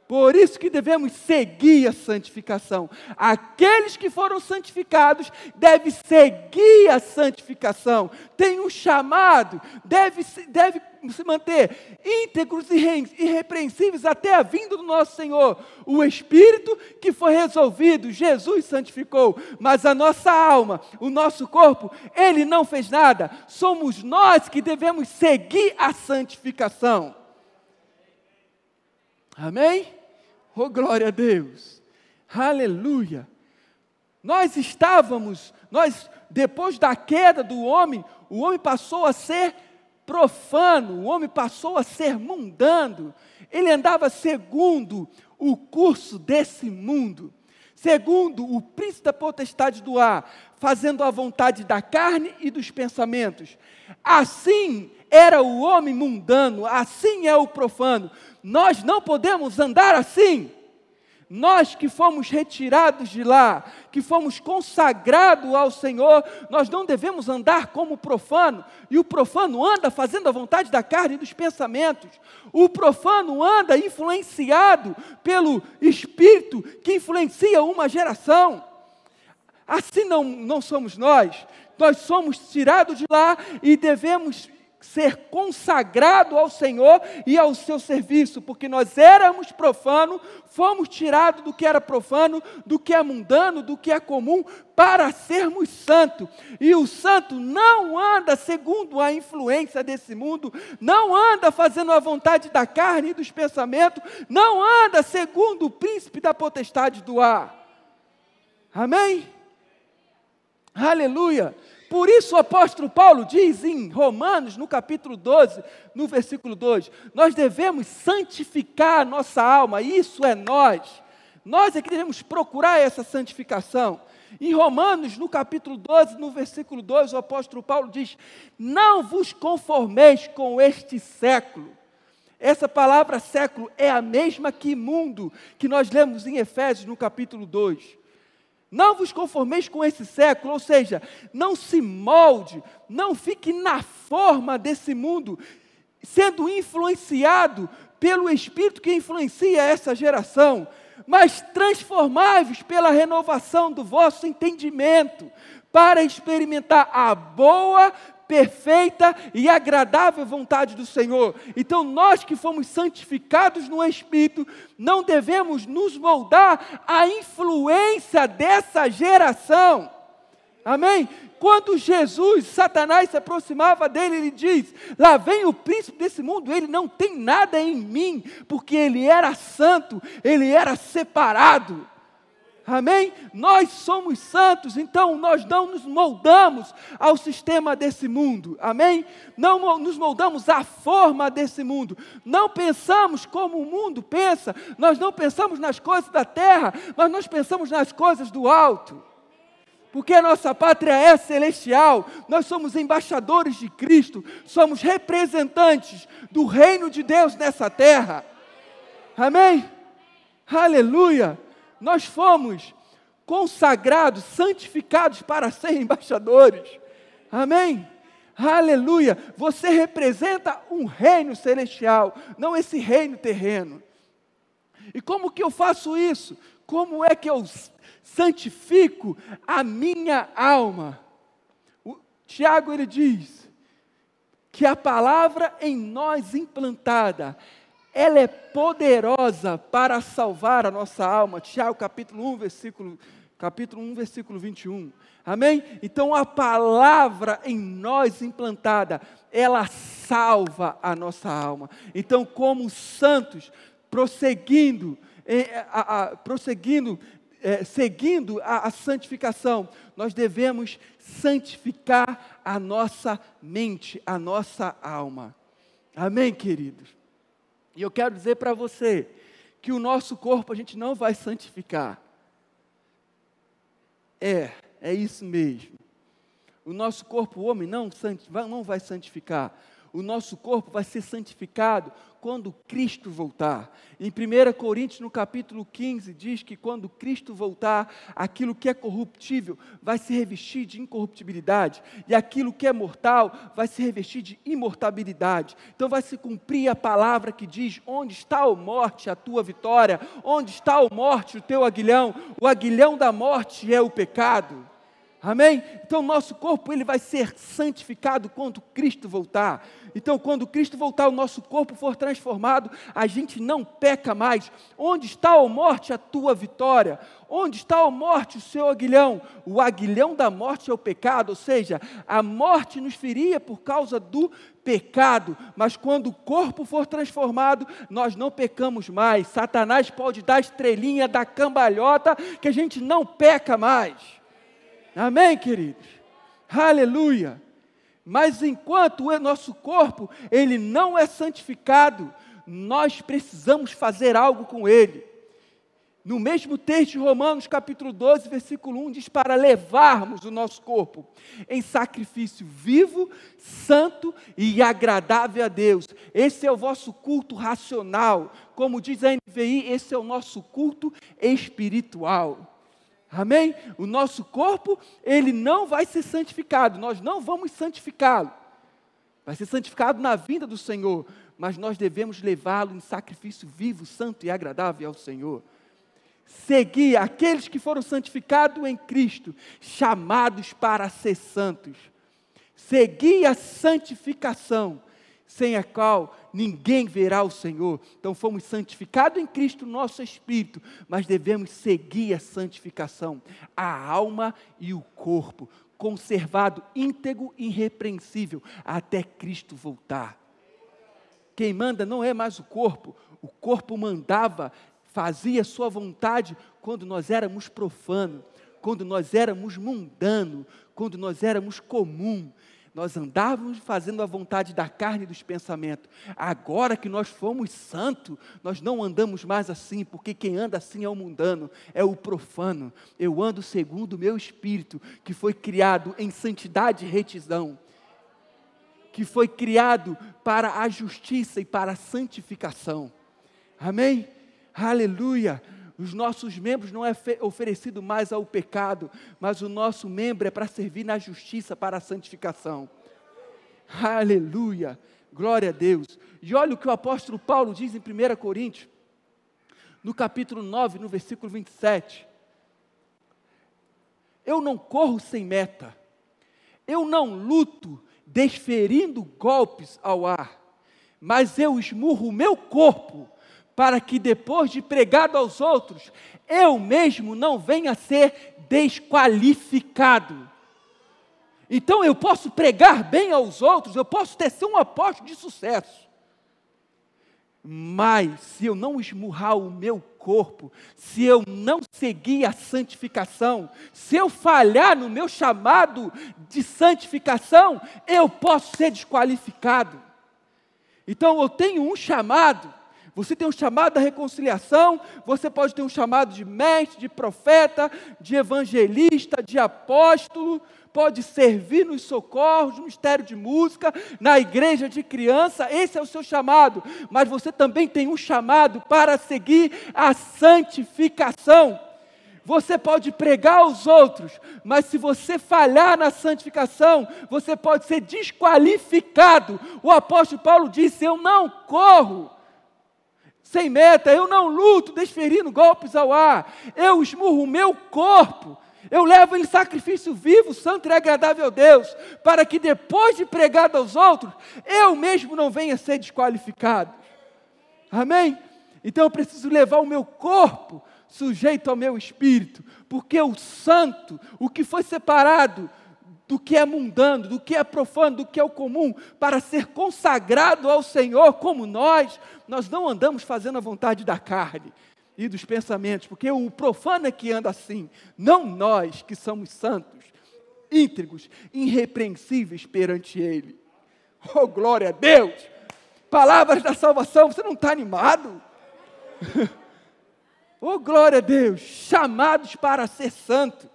Por isso que devemos seguir a santificação. Aqueles que foram santificados devem seguir a santificação. Tem um chamado, deve, deve se manter íntegros e irrepreensíveis até a vinda do nosso Senhor. O Espírito que foi resolvido, Jesus santificou, mas a nossa alma, o nosso corpo, ele não fez nada. Somos nós que devemos seguir a santificação. Amém? Oh, glória a Deus! Aleluia! Nós estávamos, nós, depois da queda do homem, o homem passou a ser profano, o homem passou a ser mundano, ele andava segundo o curso desse mundo, segundo o príncipe da potestade do ar, fazendo a vontade da carne e dos pensamentos. Assim era o homem mundano, assim é o profano. Nós não podemos andar assim. Nós que fomos retirados de lá, que fomos consagrados ao Senhor, nós não devemos andar como profano, e o profano anda fazendo a vontade da carne e dos pensamentos. O profano anda influenciado pelo espírito que influencia uma geração. Assim não, não somos nós, nós somos tirados de lá e devemos ser consagrado ao Senhor e ao seu serviço, porque nós éramos profano, fomos tirados do que era profano, do que é mundano, do que é comum, para sermos santo. E o santo não anda segundo a influência desse mundo, não anda fazendo a vontade da carne e dos pensamentos, não anda segundo o príncipe da potestade do ar. Amém? Aleluia! Por isso o apóstolo Paulo diz em Romanos, no capítulo 12, no versículo 2, nós devemos santificar a nossa alma, isso é nós. Nós é que devemos procurar essa santificação. Em Romanos, no capítulo 12, no versículo 2, o apóstolo Paulo diz: Não vos conformeis com este século. Essa palavra século é a mesma que mundo que nós lemos em Efésios, no capítulo 2. Não vos conformeis com esse século, ou seja, não se molde, não fique na forma desse mundo, sendo influenciado pelo Espírito que influencia essa geração, mas transformai-vos pela renovação do vosso entendimento, para experimentar a boa, perfeita e agradável vontade do Senhor. Então, nós que fomos santificados no Espírito, não devemos nos moldar à influência dessa geração. Amém? Quando Jesus, Satanás, se aproximava dele, ele diz: Lá vem o príncipe desse mundo, ele não tem nada em mim, porque ele era santo, ele era separado. Amém? Nós somos santos, então nós não nos moldamos ao sistema desse mundo. Amém? Não nos moldamos à forma desse mundo. Não pensamos como o mundo pensa. Nós não pensamos nas coisas da terra, mas nós pensamos nas coisas do alto. Porque a nossa pátria é celestial, nós somos embaixadores de Cristo, somos representantes do reino de Deus nessa terra. Amém? Aleluia! Nós fomos consagrados, santificados para ser embaixadores. Amém? Aleluia! Você representa um reino celestial, não esse reino terreno. E como que eu faço isso? Como é que eu santifico a minha alma. O Tiago ele diz que a palavra em nós implantada, ela é poderosa para salvar a nossa alma. Tiago capítulo 1, versículo capítulo 1, versículo 21. Amém? Então a palavra em nós implantada, ela salva a nossa alma. Então, como santos, prosseguindo, eh, a, a, prosseguindo, eh, seguindo a, a santificação, nós devemos santificar a nossa mente, a nossa alma. Amém, queridos? E eu quero dizer para você que o nosso corpo a gente não vai santificar. É, é isso mesmo. O nosso corpo, o homem, não, não vai santificar. O nosso corpo vai ser santificado quando Cristo voltar. Em 1 Coríntios, no capítulo 15, diz que quando Cristo voltar, aquilo que é corruptível vai se revestir de incorruptibilidade, e aquilo que é mortal vai se revestir de imortabilidade. Então vai se cumprir a palavra que diz: Onde está a morte, a tua vitória? Onde está a morte, o teu aguilhão? O aguilhão da morte é o pecado. Amém? Então nosso corpo ele vai ser santificado quando Cristo voltar. Então quando Cristo voltar, o nosso corpo for transformado, a gente não peca mais. Onde está a morte a tua vitória? Onde está a morte o seu aguilhão? O aguilhão da morte é o pecado, ou seja, a morte nos feria por causa do pecado, mas quando o corpo for transformado, nós não pecamos mais. Satanás pode dar estrelinha da cambalhota que a gente não peca mais. Amém, queridos? Aleluia. Mas enquanto o nosso corpo, ele não é santificado, nós precisamos fazer algo com ele. No mesmo texto de Romanos, capítulo 12, versículo 1, diz para levarmos o nosso corpo em sacrifício vivo, santo e agradável a Deus. Esse é o vosso culto racional. Como diz a NVI, esse é o nosso culto espiritual. Amém? O nosso corpo, ele não vai ser santificado, nós não vamos santificá-lo. Vai ser santificado na vinda do Senhor, mas nós devemos levá-lo em sacrifício vivo, santo e agradável ao Senhor. Seguir aqueles que foram santificados em Cristo, chamados para ser santos. Seguir a santificação sem a qual ninguém verá o Senhor. Então fomos santificados em Cristo, nosso espírito, mas devemos seguir a santificação, a alma e o corpo, conservado íntegro e irrepreensível até Cristo voltar. Quem manda não é mais o corpo, o corpo mandava, fazia sua vontade quando nós éramos profanos, quando nós éramos mundano, quando nós éramos comum nós andávamos fazendo a vontade da carne e dos pensamentos. Agora que nós fomos santos, nós não andamos mais assim, porque quem anda assim é o mundano, é o profano. Eu ando segundo o meu espírito, que foi criado em santidade e retidão, que foi criado para a justiça e para a santificação. Amém? Aleluia! Os nossos membros não é oferecido mais ao pecado, mas o nosso membro é para servir na justiça, para a santificação. Aleluia, glória a Deus. E olha o que o apóstolo Paulo diz em 1 Coríntios, no capítulo 9, no versículo 27. Eu não corro sem meta, eu não luto desferindo golpes ao ar, mas eu esmurro o meu corpo para que depois de pregado aos outros, eu mesmo não venha a ser desqualificado. Então eu posso pregar bem aos outros, eu posso ter ser um apóstolo de sucesso. Mas se eu não esmurrar o meu corpo, se eu não seguir a santificação, se eu falhar no meu chamado de santificação, eu posso ser desqualificado. Então eu tenho um chamado, você tem um chamado da reconciliação, você pode ter um chamado de mestre, de profeta, de evangelista, de apóstolo, pode servir nos socorros, no mistério de música, na igreja de criança, esse é o seu chamado, mas você também tem um chamado para seguir a santificação. Você pode pregar aos outros, mas se você falhar na santificação, você pode ser desqualificado. O apóstolo Paulo disse: Eu não corro sem meta, eu não luto desferindo golpes ao ar, eu esmurro o meu corpo, eu levo em sacrifício vivo, santo e agradável a Deus, para que depois de pregado aos outros, eu mesmo não venha ser desqualificado. Amém? Então eu preciso levar o meu corpo sujeito ao meu espírito, porque o santo, o que foi separado do que é mundano, do que é profano, do que é o comum, para ser consagrado ao Senhor como nós, nós não andamos fazendo a vontade da carne e dos pensamentos, porque o profano é que anda assim, não nós que somos santos, íntegros, irrepreensíveis perante Ele. Oh, glória a Deus! Palavras da salvação, você não está animado? oh, glória a Deus! Chamados para ser santo.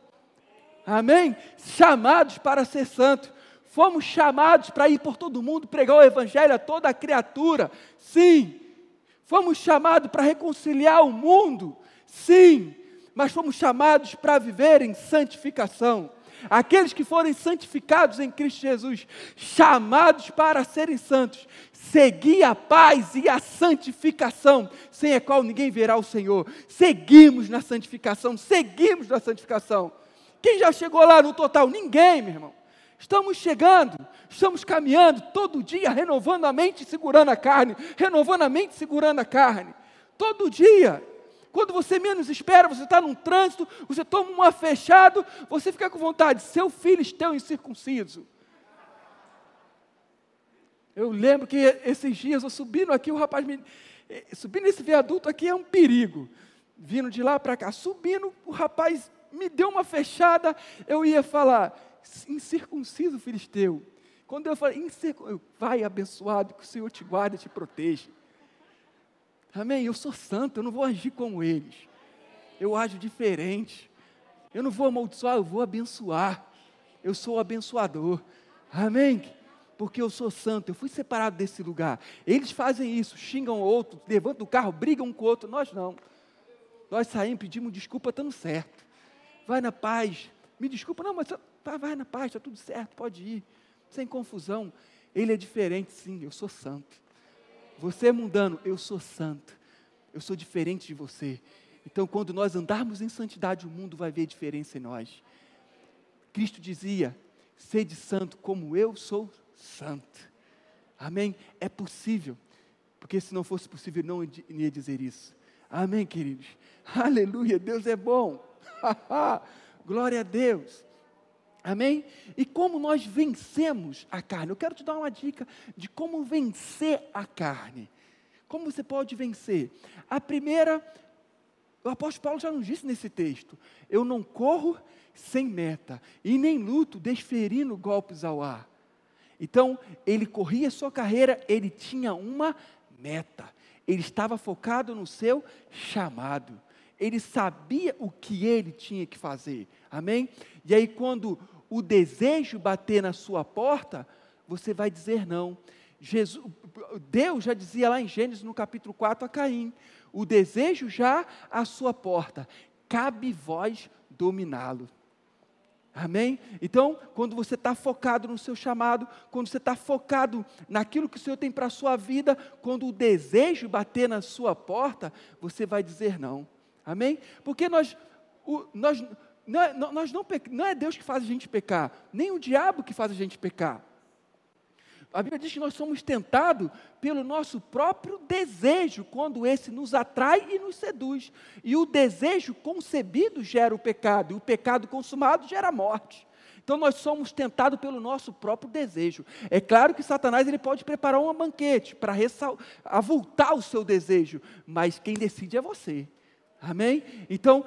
Amém? Chamados para ser santo. Fomos chamados para ir por todo mundo pregar o Evangelho a toda a criatura. Sim. Fomos chamados para reconciliar o mundo. Sim. Mas fomos chamados para viver em santificação. Aqueles que forem santificados em Cristo Jesus, chamados para serem santos, segui a paz e a santificação, sem a qual ninguém verá o Senhor. Seguimos na santificação, seguimos na santificação. Quem já chegou lá no total? Ninguém, meu irmão. Estamos chegando, estamos caminhando todo dia, renovando a mente, segurando a carne, renovando a mente, segurando a carne. Todo dia. Quando você menos espera, você está num trânsito, você toma um fechado, você fica com vontade, seu filho esteu incircunciso. Eu lembro que esses dias eu subindo aqui, o rapaz me. Eh, subindo esse viaduto aqui é um perigo. Vindo de lá para cá, subindo, o rapaz me deu uma fechada, eu ia falar, incircunciso filisteu. Quando eu falei, vai abençoado, que o Senhor te guarde e te proteja. Amém? Eu sou santo, eu não vou agir como eles. Eu ajo diferente. Eu não vou amaldiçoar, eu vou abençoar. Eu sou abençoador. Amém? Porque eu sou santo, eu fui separado desse lugar. Eles fazem isso, xingam o outro, levantam o carro, brigam um com o outro. Nós não. Nós saímos, pedimos desculpa, estamos certo vai na paz. Me desculpa, não, mas tá, vai na paz, está tudo certo, pode ir. Sem confusão. Ele é diferente, sim, eu sou santo. Você é mundano, eu sou santo. Eu sou diferente de você. Então, quando nós andarmos em santidade, o mundo vai ver diferença em nós. Cristo dizia: sede santo como eu sou santo. Amém? É possível. Porque se não fosse possível, não ia dizer isso. Amém, queridos? Aleluia, Deus é bom. Glória a Deus. Amém? E como nós vencemos a carne? Eu quero te dar uma dica de como vencer a carne. Como você pode vencer? A primeira, o apóstolo Paulo já nos disse nesse texto: eu não corro sem meta e nem luto desferindo golpes ao ar. Então, ele corria sua carreira, ele tinha uma meta, ele estava focado no seu chamado ele sabia o que ele tinha que fazer. Amém? E aí, quando o desejo bater na sua porta, você vai dizer não. Jesus, Deus já dizia lá em Gênesis, no capítulo 4, a Caim: o desejo já à sua porta, cabe vós dominá-lo. Amém? Então, quando você está focado no seu chamado, quando você está focado naquilo que o Senhor tem para a sua vida, quando o desejo bater na sua porta, você vai dizer não. Amém? Porque nós, o, nós, não é, nós não, não é Deus que faz a gente pecar, nem o diabo que faz a gente pecar. A Bíblia diz que nós somos tentados pelo nosso próprio desejo, quando esse nos atrai e nos seduz. E o desejo concebido gera o pecado, e o pecado consumado gera a morte. Então nós somos tentados pelo nosso próprio desejo. É claro que Satanás ele pode preparar um banquete para avultar o seu desejo, mas quem decide é você. Amém? Então,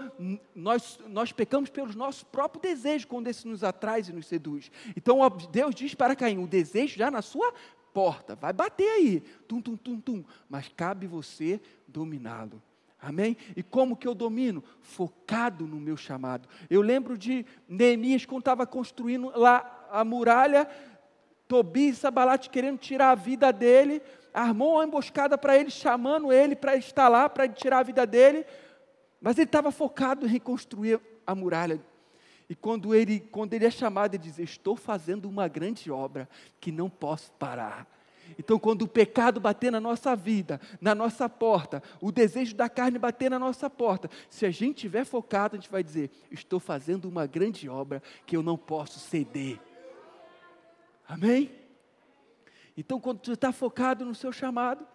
nós, nós pecamos pelos nossos próprios desejos, quando esse nos atrai e nos seduz. Então, Deus diz para Caim: o desejo já na sua porta, vai bater aí, tum, tum, tum, tum, mas cabe você dominá-lo. Amém? E como que eu domino? Focado no meu chamado. Eu lembro de Neemias, quando estava construindo lá a muralha, Tobias e Sabalate querendo tirar a vida dele, armou uma emboscada para ele, chamando ele para estar lá, para tirar a vida dele. Mas ele estava focado em reconstruir a muralha. E quando ele, quando ele é chamado, ele diz: Estou fazendo uma grande obra que não posso parar. Então, quando o pecado bater na nossa vida, na nossa porta, o desejo da carne bater na nossa porta, se a gente estiver focado, a gente vai dizer: Estou fazendo uma grande obra que eu não posso ceder. Amém? Então, quando você está focado no seu chamado,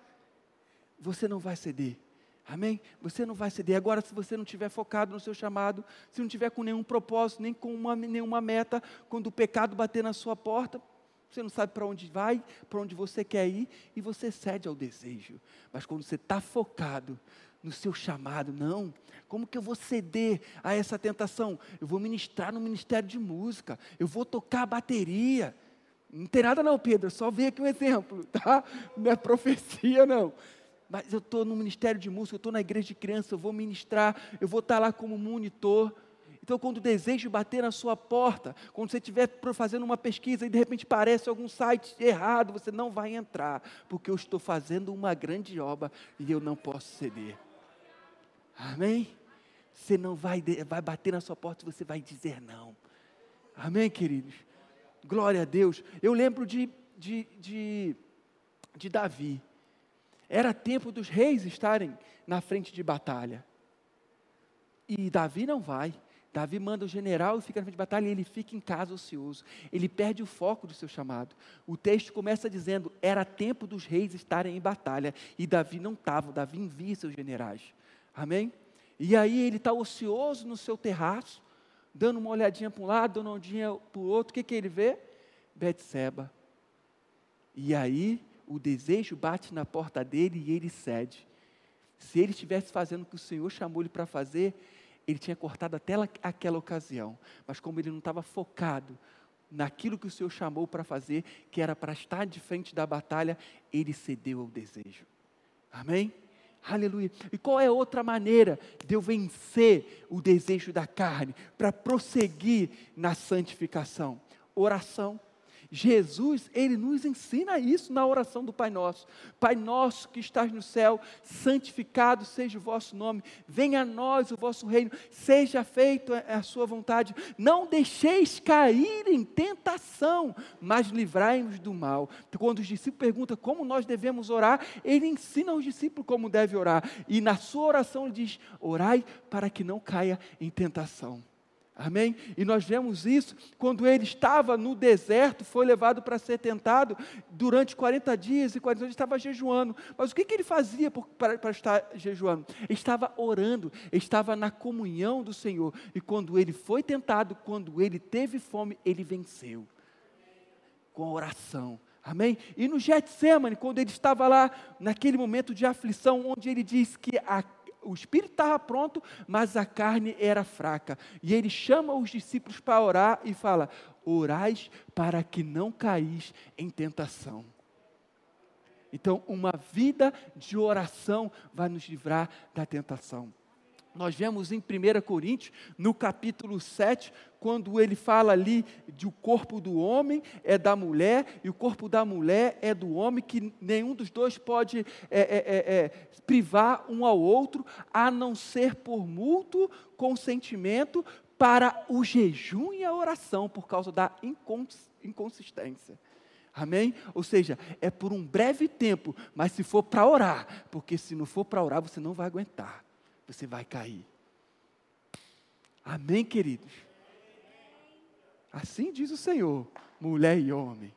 você não vai ceder. Amém? Você não vai ceder. Agora, se você não estiver focado no seu chamado, se não tiver com nenhum propósito, nem com uma, nenhuma meta, quando o pecado bater na sua porta, você não sabe para onde vai, para onde você quer ir, e você cede ao desejo. Mas quando você está focado no seu chamado, não, como que eu vou ceder a essa tentação? Eu vou ministrar no ministério de música, eu vou tocar a bateria. Não tem nada não, Pedro, só ver aqui um exemplo, tá? Não é profecia, não mas eu estou no ministério de música, eu estou na igreja de criança, eu vou ministrar, eu vou estar lá como monitor. Então, quando o desejo bater na sua porta, quando você estiver fazendo uma pesquisa e de repente parece algum site errado, você não vai entrar, porque eu estou fazendo uma grande obra e eu não posso ceder. Amém? Você não vai, vai bater na sua porta e você vai dizer não. Amém, queridos? Glória a Deus. Eu lembro de, de, de, de Davi. Era tempo dos reis estarem na frente de batalha. E Davi não vai. Davi manda o general e fica na frente de batalha e ele fica em casa ocioso. Ele perde o foco do seu chamado. O texto começa dizendo: era tempo dos reis estarem em batalha. E Davi não estava, Davi envia seus generais. Amém? E aí ele está ocioso no seu terraço, dando uma olhadinha para um lado, dando uma olhadinha para o outro. O que, que ele vê? Betseba. E aí o desejo bate na porta dele e ele cede. Se ele estivesse fazendo o que o Senhor chamou ele para fazer, ele tinha cortado até aquela ocasião. Mas como ele não estava focado naquilo que o Senhor chamou para fazer, que era para estar de frente da batalha, ele cedeu ao desejo. Amém? Aleluia. E qual é outra maneira de eu vencer o desejo da carne, para prosseguir na santificação? Oração. Jesus, ele nos ensina isso na oração do Pai Nosso. Pai nosso que estás no céu, santificado seja o vosso nome, venha a nós o vosso reino, seja feita a sua vontade. Não deixeis cair em tentação, mas livrai-nos do mal. Quando os discípulos perguntam como nós devemos orar, ele ensina aos discípulos como deve orar. E na sua oração ele diz: orai para que não caia em tentação. Amém? E nós vemos isso quando ele estava no deserto, foi levado para ser tentado durante 40 dias e 40 dias, estava jejuando. Mas o que, que ele fazia para, estar jejuando? Estava orando, estava na comunhão do Senhor. E quando ele foi tentado, quando ele teve fome, ele venceu. Com a oração. Amém? E no Getsemane, quando ele estava lá, naquele momento de aflição, onde ele diz que a o espírito estava pronto, mas a carne era fraca. E ele chama os discípulos para orar e fala: Orais para que não caís em tentação. Então, uma vida de oração vai nos livrar da tentação. Nós vemos em 1 Coríntios, no capítulo 7, quando ele fala ali de o corpo do homem é da mulher e o corpo da mulher é do homem, que nenhum dos dois pode é, é, é, é privar um ao outro, a não ser por mútuo consentimento para o jejum e a oração, por causa da incons inconsistência. Amém? Ou seja, é por um breve tempo, mas se for para orar, porque se não for para orar, você não vai aguentar você vai cair. Amém, queridos? Assim diz o Senhor, mulher e homem.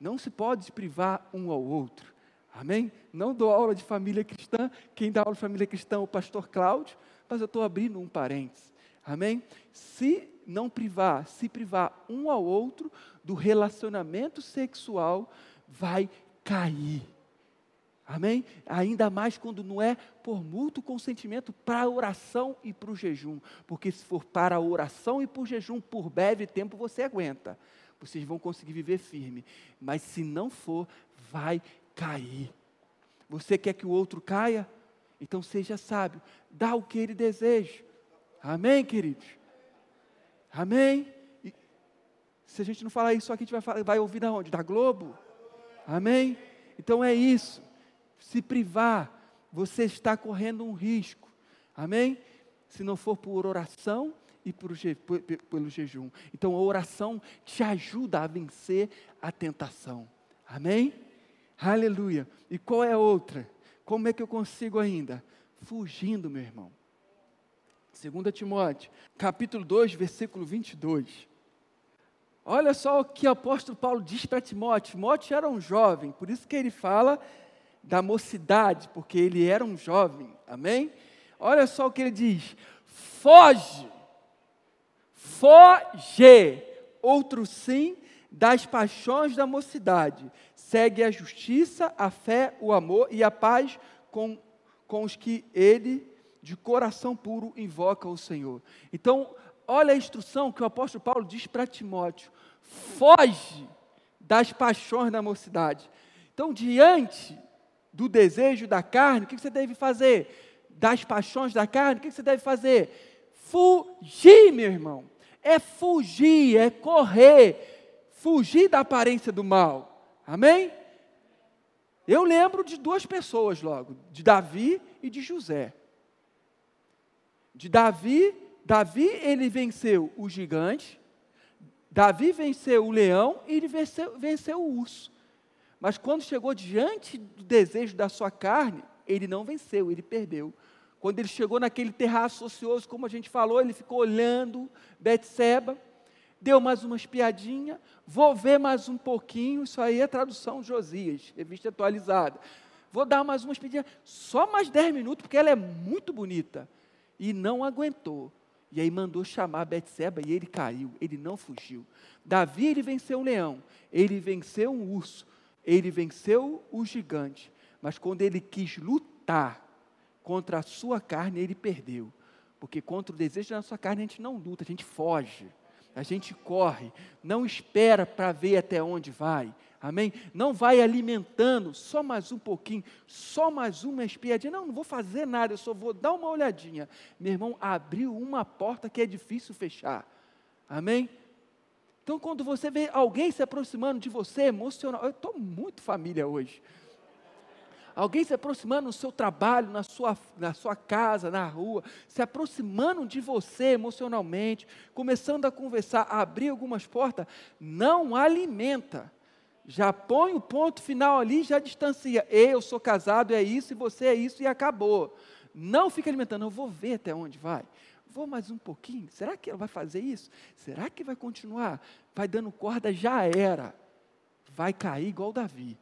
Não se pode privar um ao outro. Amém? Não dou aula de família cristã. Quem dá aula de família cristã é o pastor Cláudio, mas eu estou abrindo um parênteses. Amém? Se não privar, se privar um ao outro do relacionamento sexual, vai cair. Amém? Ainda mais quando não é por mútuo consentimento para a oração e para o jejum. Porque se for para a oração e para o jejum, por breve tempo você aguenta. Vocês vão conseguir viver firme. Mas se não for, vai cair. Você quer que o outro caia? Então seja sábio. Dá o que ele deseja. Amém, queridos? Amém? E se a gente não falar isso aqui, a gente vai, vai ouvir da onde? Da Globo? Amém? Então é isso se privar, você está correndo um risco. Amém? Se não for por oração e por, pelo jejum. Então a oração te ajuda a vencer a tentação. Amém? Aleluia. E qual é a outra? Como é que eu consigo ainda? Fugindo, meu irmão. 2 Timóteo, capítulo 2, versículo 22. Olha só o que o apóstolo Paulo diz para Timóteo. Timóteo era um jovem, por isso que ele fala da mocidade, porque ele era um jovem. Amém? Olha só o que ele diz: foge, foge, outro sim, das paixões da mocidade. Segue a justiça, a fé, o amor e a paz com, com os que ele, de coração puro, invoca o Senhor. Então, olha a instrução que o apóstolo Paulo diz para Timóteo: foge das paixões da mocidade. Então, diante do desejo da carne, o que você deve fazer? Das paixões da carne, o que você deve fazer? Fugir, meu irmão. É fugir, é correr, fugir da aparência do mal. Amém? Eu lembro de duas pessoas logo, de Davi e de José. De Davi, Davi ele venceu o gigante, Davi venceu o leão e ele venceu, venceu o urso. Mas quando chegou diante do desejo da sua carne, ele não venceu, ele perdeu. Quando ele chegou naquele terraço ocioso, como a gente falou, ele ficou olhando Betseba, deu mais uma espiadinha, vou ver mais um pouquinho, isso aí é tradução Josias, revista atualizada. Vou dar mais uma espiadinha, só mais 10 minutos, porque ela é muito bonita. E não aguentou. E aí mandou chamar Betseba e ele caiu, ele não fugiu. Davi ele venceu um leão, ele venceu um urso, ele venceu o gigante, mas quando ele quis lutar contra a sua carne, ele perdeu. Porque contra o desejo da sua carne a gente não luta, a gente foge, a gente corre, não espera para ver até onde vai. Amém? Não vai alimentando só mais um pouquinho, só mais uma espiadinha. Não, não vou fazer nada, eu só vou dar uma olhadinha. Meu irmão, abriu uma porta que é difícil fechar. Amém? Então, quando você vê alguém se aproximando de você emocional, eu estou muito família hoje. Alguém se aproximando no seu trabalho, na sua, na sua casa, na rua, se aproximando de você emocionalmente, começando a conversar, a abrir algumas portas, não alimenta. Já põe o ponto final ali, já distancia. Eu sou casado, é isso, e você é isso, e acabou. Não fica alimentando, eu vou ver até onde vai. Vou mais um pouquinho? Será que ela vai fazer isso? Será que vai continuar? Vai dando corda, já era. Vai cair igual Davi.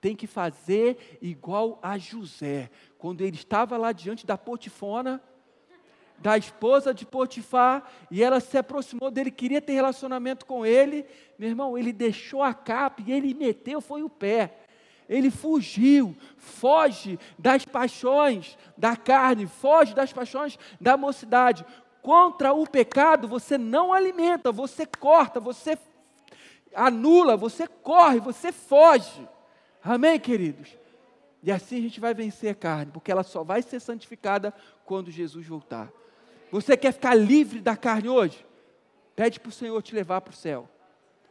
Tem que fazer igual a José. Quando ele estava lá diante da Potifona, da esposa de Potifar, e ela se aproximou dele, queria ter relacionamento com ele. Meu irmão, ele deixou a capa e ele meteu, foi o pé ele fugiu, foge das paixões da carne, foge das paixões da mocidade. Contra o pecado você não alimenta, você corta, você anula, você corre, você foge. Amém, queridos? E assim a gente vai vencer a carne, porque ela só vai ser santificada quando Jesus voltar. Você quer ficar livre da carne hoje? Pede para o Senhor te levar para o céu.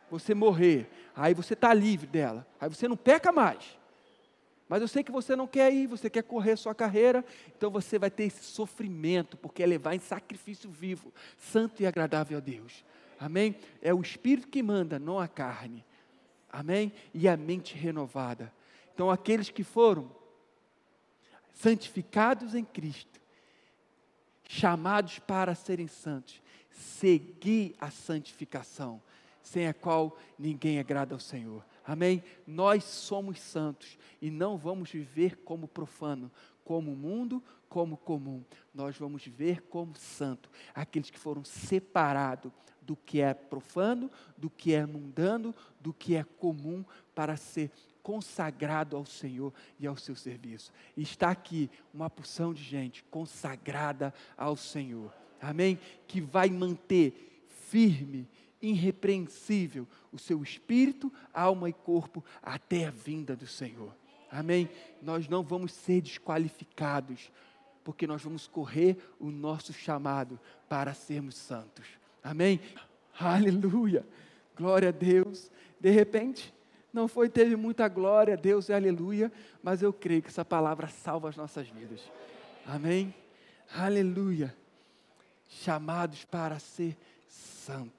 Você morrer, aí você está livre dela, aí você não peca mais. Mas eu sei que você não quer ir, você quer correr sua carreira, então você vai ter esse sofrimento, porque é levar em sacrifício vivo, santo e agradável a Deus. Amém? É o Espírito que manda, não a carne. Amém? E a mente renovada. Então, aqueles que foram santificados em Cristo, chamados para serem santos, seguir a santificação sem a qual ninguém agrada ao Senhor. Amém? Nós somos santos e não vamos viver como profano, como mundo, como comum. Nós vamos viver como santo, aqueles que foram separados do que é profano, do que é mundano, do que é comum para ser consagrado ao Senhor e ao seu serviço. E está aqui uma porção de gente consagrada ao Senhor. Amém? Que vai manter firme irrepreensível o seu espírito, alma e corpo até a vinda do Senhor. Amém? Nós não vamos ser desqualificados, porque nós vamos correr o nosso chamado para sermos santos. Amém? Aleluia! Glória a Deus. De repente, não foi, teve muita glória Deus e aleluia, mas eu creio que essa palavra salva as nossas vidas. Amém? Aleluia! Chamados para ser santos.